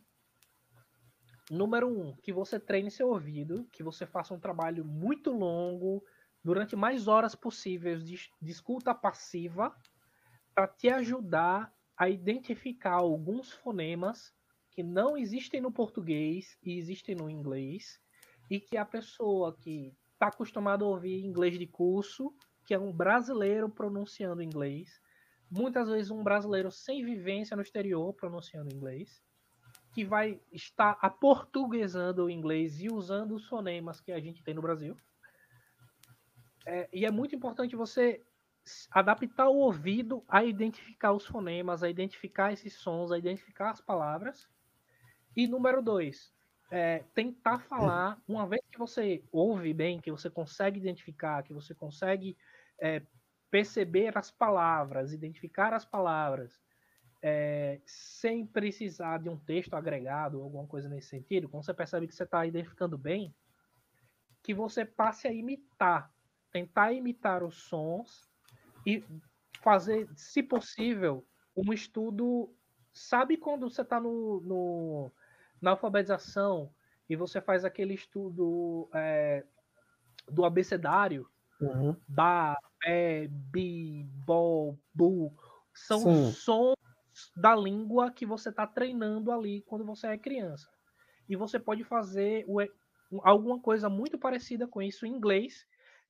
Número um, que você treine seu ouvido, que você faça um trabalho muito longo, durante mais horas possíveis de, de escuta passiva, para te ajudar a identificar alguns fonemas que não existem no português e existem no inglês, e que a pessoa que está acostumada a ouvir inglês de curso, que é um brasileiro pronunciando inglês, muitas vezes um brasileiro sem vivência no exterior pronunciando inglês, que vai estar aportuguesando o inglês e usando os fonemas que a gente tem no Brasil. É, e é muito importante você adaptar o ouvido a identificar os fonemas, a identificar esses sons, a identificar as palavras. E número dois, é, tentar falar, uma vez que você ouve bem, que você consegue identificar, que você consegue é, perceber as palavras, identificar as palavras, é, sem precisar de um texto agregado ou alguma coisa nesse sentido, quando você percebe que você está identificando bem, que você passe a imitar, tentar imitar os sons e fazer, se possível, um estudo. Sabe quando você está no, no, na alfabetização e você faz aquele estudo é, do abecedário? Uhum. Ba, bé, bi, bo, bu. São Sim. sons da língua que você está treinando ali quando você é criança. E você pode fazer alguma coisa muito parecida com isso em inglês,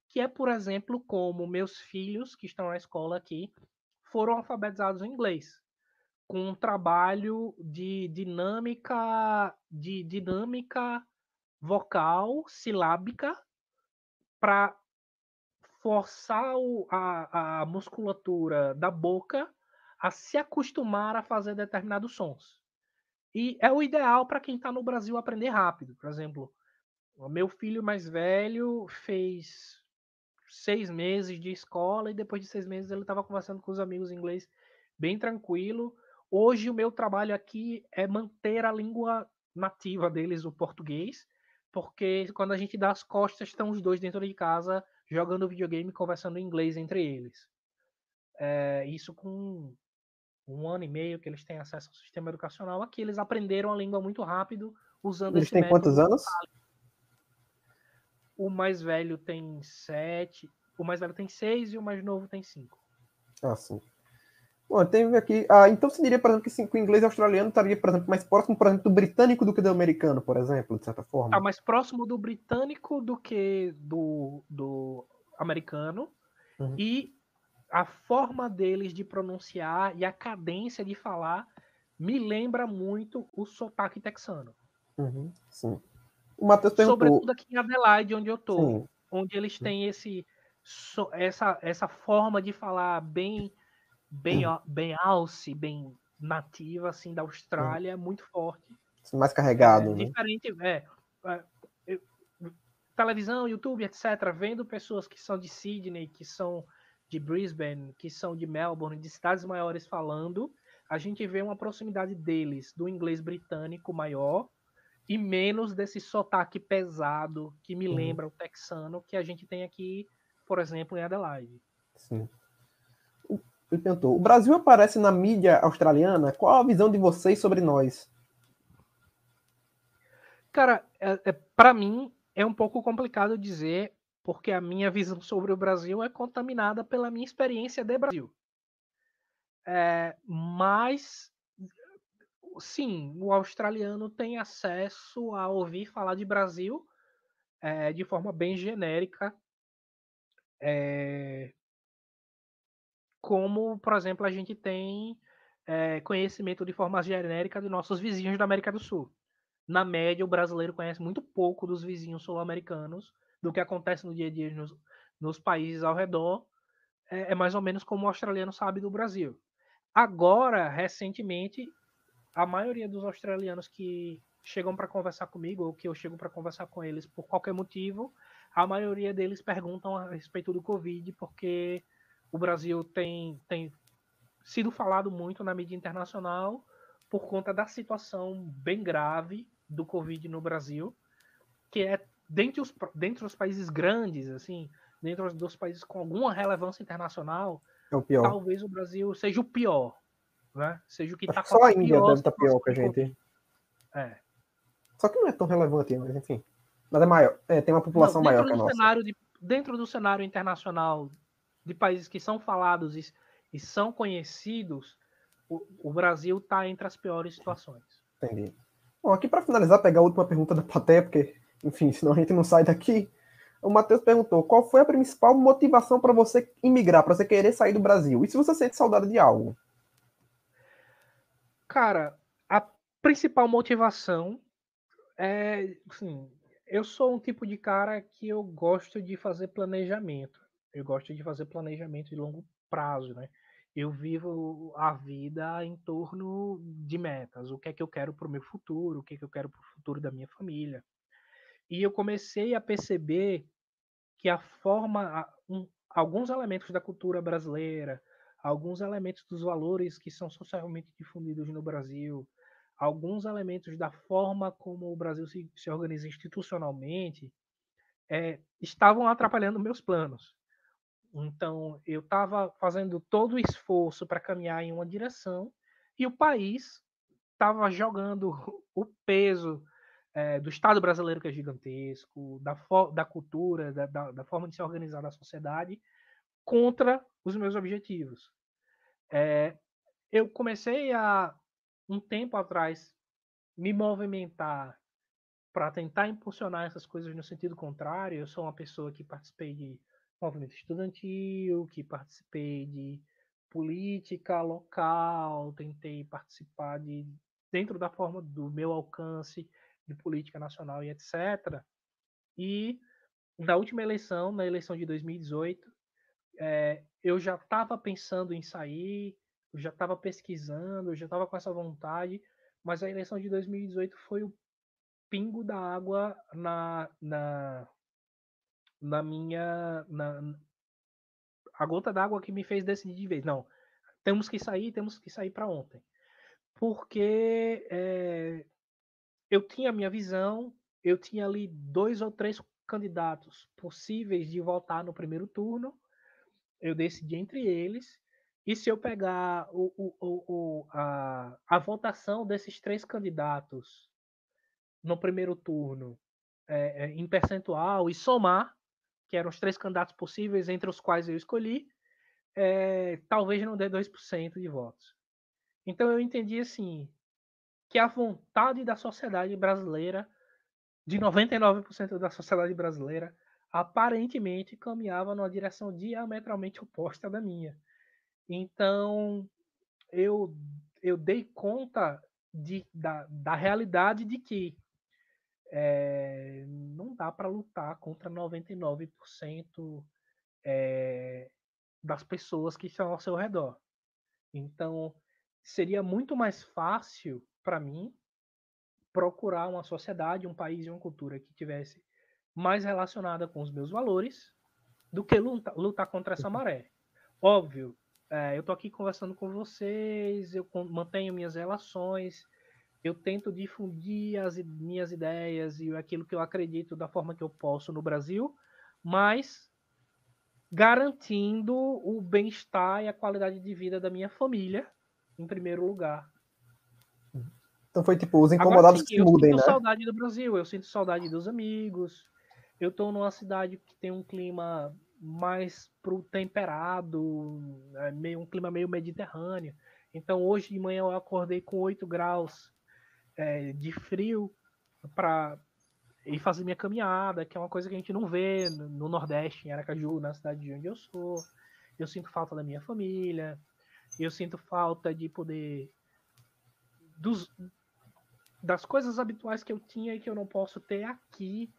que é, por exemplo, como meus filhos que estão na escola aqui foram alfabetizados em inglês, com um trabalho de dinâmica, de dinâmica vocal, silábica, para forçar a, a musculatura da boca a se acostumar a fazer determinados sons. E é o ideal para quem está no Brasil aprender rápido. Por exemplo, o meu filho mais velho fez seis meses de escola e depois de seis meses ele estava conversando com os amigos em inglês bem tranquilo. Hoje o meu trabalho aqui é manter a língua nativa deles, o português, porque quando a gente dá as costas, estão os dois dentro de casa jogando videogame, conversando em inglês entre eles. É, isso com um ano e meio que eles têm acesso ao sistema educacional aqui, eles aprenderam a língua muito rápido usando eles esse têm quantos anos? O mais velho tem sete, o mais velho tem seis e o mais novo tem cinco. Ah, sim. Bom, tem aqui. Ah, então você diria, por exemplo, que o inglês australiano estaria, por exemplo, mais próximo, por exemplo, do britânico do que do americano, por exemplo, de certa forma? Está mais próximo do britânico do que do, do americano. Uhum. E a forma deles de pronunciar e a cadência de falar me lembra muito o sotaque texano. Uhum, sim. O Matheus perguntou... Sobretudo aqui em Adelaide, onde eu tô. Sim. Onde eles têm esse, essa, essa forma de falar bem bem, bem alce, bem nativa, assim, da Austrália, muito forte. Mais carregado, é, né? Diferente, é, é, televisão, YouTube, etc., vendo pessoas que são de Sydney, que são de Brisbane, que são de Melbourne, de cidades maiores falando, a gente vê uma proximidade deles do inglês britânico maior e menos desse sotaque pesado que me uhum. lembra o texano que a gente tem aqui, por exemplo, em Adelaide. Sim. Ele perguntou: o Brasil aparece na mídia australiana? Qual a visão de vocês sobre nós? Cara, é, é para mim é um pouco complicado dizer porque a minha visão sobre o Brasil é contaminada pela minha experiência de Brasil. É, mas, sim, o australiano tem acesso a ouvir falar de Brasil é, de forma bem genérica, é, como, por exemplo, a gente tem é, conhecimento de forma genérica de nossos vizinhos da América do Sul. Na média, o brasileiro conhece muito pouco dos vizinhos sul-americanos, do que acontece no dia a dia nos, nos países ao redor. É, é mais ou menos como o australiano sabe do Brasil. Agora, recentemente, a maioria dos australianos que chegam para conversar comigo, ou que eu chego para conversar com eles por qualquer motivo, a maioria deles perguntam a respeito do Covid, porque o Brasil tem, tem sido falado muito na mídia internacional por conta da situação bem grave do Covid no Brasil, que é dentre os, dentre os países grandes, assim, dentro dos países com alguma relevância internacional, é o pior. talvez o Brasil seja o pior, né? Seja o que está Só a Índia deve estar tá pior que a gente. É. Só que não é tão relevante, mas enfim. Mas é maior, é, tem uma população não, maior que a nossa. De, dentro do cenário internacional de países que são falados e, e são conhecidos, o, o Brasil está entre as piores situações. Entendi. Bom, aqui para finalizar, pegar a última pergunta da plateia, porque, enfim, senão a gente não sai daqui. O Matheus perguntou: qual foi a principal motivação para você imigrar, para você querer sair do Brasil? E se você sente saudade de algo? Cara, a principal motivação é, assim, eu sou um tipo de cara que eu gosto de fazer planejamento. Eu gosto de fazer planejamento de longo prazo, né? Eu vivo a vida em torno de metas. O que é que eu quero para o meu futuro? O que é que eu quero para o futuro da minha família? E eu comecei a perceber que a forma, um, alguns elementos da cultura brasileira, alguns elementos dos valores que são socialmente difundidos no Brasil, alguns elementos da forma como o Brasil se, se organiza institucionalmente, é, estavam atrapalhando meus planos. Então, eu estava fazendo todo o esforço para caminhar em uma direção e o país estava jogando <laughs> o peso é, do Estado brasileiro, que é gigantesco, da, da cultura, da, da, da, forma de se organizar na sociedade, contra os meus objetivos. É, eu comecei a, um tempo atrás, me movimentar para tentar impulsionar essas coisas no sentido contrário. Eu sou uma pessoa que participei de movimento estudantil, que participei de política local, tentei participar de dentro da forma do meu alcance de política nacional e etc. E na última eleição, na eleição de 2018, é, eu já estava pensando em sair, eu já estava pesquisando, eu já estava com essa vontade, mas a eleição de 2018 foi o pingo da água na, na, na minha. Na, a gota d'água que me fez decidir de vez. Não, temos que sair, temos que sair para ontem. Porque é, eu tinha a minha visão, eu tinha ali dois ou três candidatos possíveis de votar no primeiro turno, eu decidi entre eles. E se eu pegar o, o, o, a, a votação desses três candidatos no primeiro turno é, é, em percentual e somar, que eram os três candidatos possíveis, entre os quais eu escolhi, é, talvez não dê 2% de votos. Então eu entendi assim que a vontade da sociedade brasileira, de 99% da sociedade brasileira, aparentemente caminhava numa direção diametralmente oposta da minha. Então, eu, eu dei conta de, da, da realidade de que é, não dá para lutar contra 99% é, das pessoas que estão ao seu redor. Então, seria muito mais fácil para mim procurar uma sociedade, um país e uma cultura que tivesse mais relacionada com os meus valores do que lutar, lutar contra essa maré. Óbvio, é, eu estou aqui conversando com vocês, eu mantenho minhas relações, eu tento difundir as minhas ideias e aquilo que eu acredito da forma que eu posso no Brasil, mas garantindo o bem-estar e a qualidade de vida da minha família em primeiro lugar. Então foi tipo os incomodados Agora, sim, que mudem, né? Eu sinto saudade do Brasil, eu sinto saudade dos amigos, eu estou numa cidade que tem um clima mais pro temperado, é meio um clima meio mediterrâneo. Então hoje de manhã eu acordei com 8 graus é, de frio para ir fazer minha caminhada, que é uma coisa que a gente não vê no Nordeste, em Aracaju, na cidade de onde eu sou. Eu sinto falta da minha família. Eu sinto falta de poder dos, das coisas habituais que eu tinha e que eu não posso ter aqui.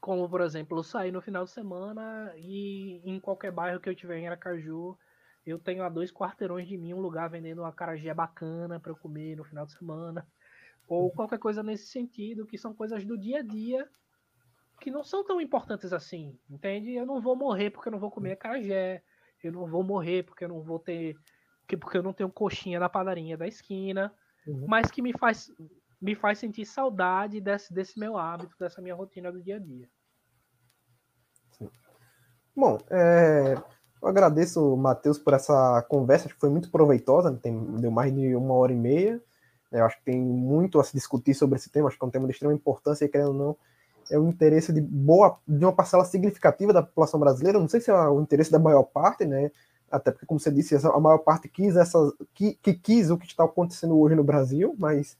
Como, por exemplo, sair no final de semana e em qualquer bairro que eu tiver em Aracaju, eu tenho a dois quarteirões de mim um lugar vendendo uma acarajé bacana para eu comer no final de semana. Ou qualquer coisa nesse sentido, que são coisas do dia a dia que não são tão importantes assim, entende? Eu não vou morrer porque eu não vou comer acarajé, eu não vou morrer porque eu não vou ter porque eu não tenho coxinha na padaria da esquina, uhum. mas que me faz, me faz sentir saudade desse, desse meu hábito, dessa minha rotina do dia a dia. Sim. Bom, é, eu agradeço, Matheus, por essa conversa, que foi muito proveitosa, tem, deu mais de uma hora e meia. Eu acho que tem muito a se discutir sobre esse tema, acho que é um tema de extrema importância e, querendo ou não, é o interesse de boa, de uma parcela significativa da população brasileira. Não sei se é o interesse da maior parte, né? Até porque, como você disse, a maior parte quis essa, que, que quis o que está acontecendo hoje no Brasil, mas,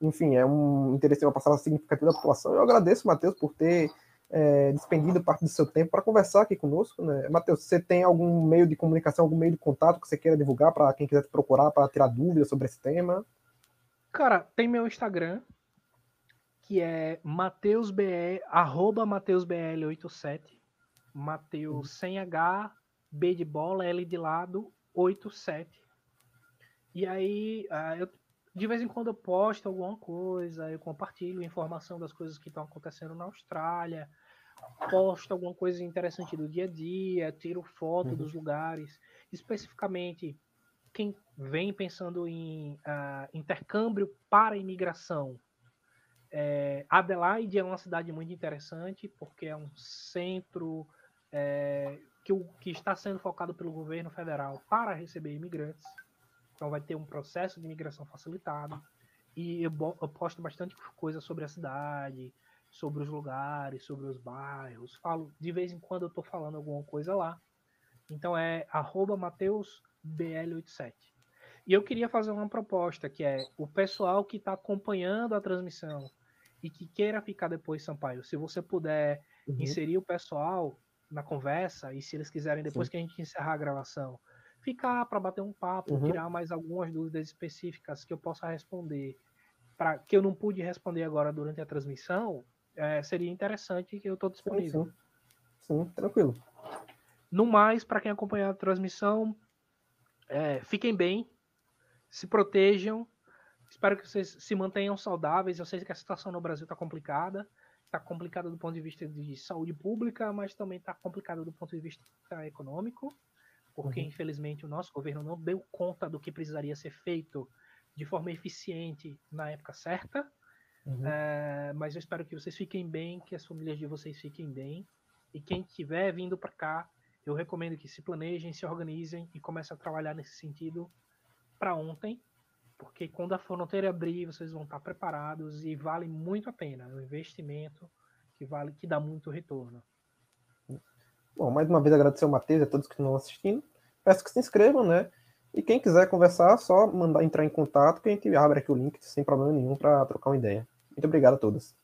enfim, é um interesse de uma passada significativa da população. Eu agradeço, Matheus, por ter é, despendido parte do seu tempo para conversar aqui conosco. Né? Matheus, você tem algum meio de comunicação, algum meio de contato que você queira divulgar para quem quiser te procurar para tirar dúvidas sobre esse tema? Cara, tem meu Instagram, que é mateusbl, arroba mateusbl87, Mateus uhum. sem H, B de bola, L de lado, 8, 7. E aí, uh, eu, de vez em quando eu posto alguma coisa, eu compartilho informação das coisas que estão acontecendo na Austrália, posto alguma coisa interessante do dia a dia, tiro foto uhum. dos lugares. Especificamente, quem vem pensando em uh, intercâmbio para imigração, é, Adelaide é uma cidade muito interessante, porque é um centro é, que, o, que está sendo focado pelo governo federal para receber imigrantes. Então vai ter um processo de imigração facilitado. E eu, eu posto bastante coisa sobre a cidade, sobre os lugares, sobre os bairros. Falo, de vez em quando eu estou falando alguma coisa lá. Então é mateusbl87. E eu queria fazer uma proposta, que é o pessoal que está acompanhando a transmissão e que queira ficar depois, Sampaio, se você puder uhum. inserir o pessoal na conversa, e se eles quiserem, depois Sim. que a gente encerrar a gravação, ficar para bater um papo, uhum. tirar mais algumas dúvidas específicas que eu possa responder, para que eu não pude responder agora durante a transmissão, é, seria interessante que eu estou disponível. Sim, sim. sim, tranquilo. No mais, para quem acompanhar a transmissão, é, fiquem bem, se protejam. Espero que vocês se mantenham saudáveis. Eu sei que a situação no Brasil está complicada está complicada do ponto de vista de saúde pública, mas também está complicada do ponto de vista econômico, porque uhum. infelizmente o nosso governo não deu conta do que precisaria ser feito de forma eficiente na época certa. Uhum. É, mas eu espero que vocês fiquem bem, que as famílias de vocês fiquem bem. E quem estiver vindo para cá, eu recomendo que se planejem, se organizem e comecem a trabalhar nesse sentido para ontem, porque quando a fronteira abrir, vocês vão estar preparados e vale muito a pena. É um investimento que vale, que dá muito retorno. Bom, mais uma vez agradecer ao Matheus e a todos que estão assistindo. Peço que se inscrevam, né? E quem quiser conversar, só mandar entrar em contato que a gente abre aqui o link sem problema nenhum para trocar uma ideia. Muito obrigado a todos.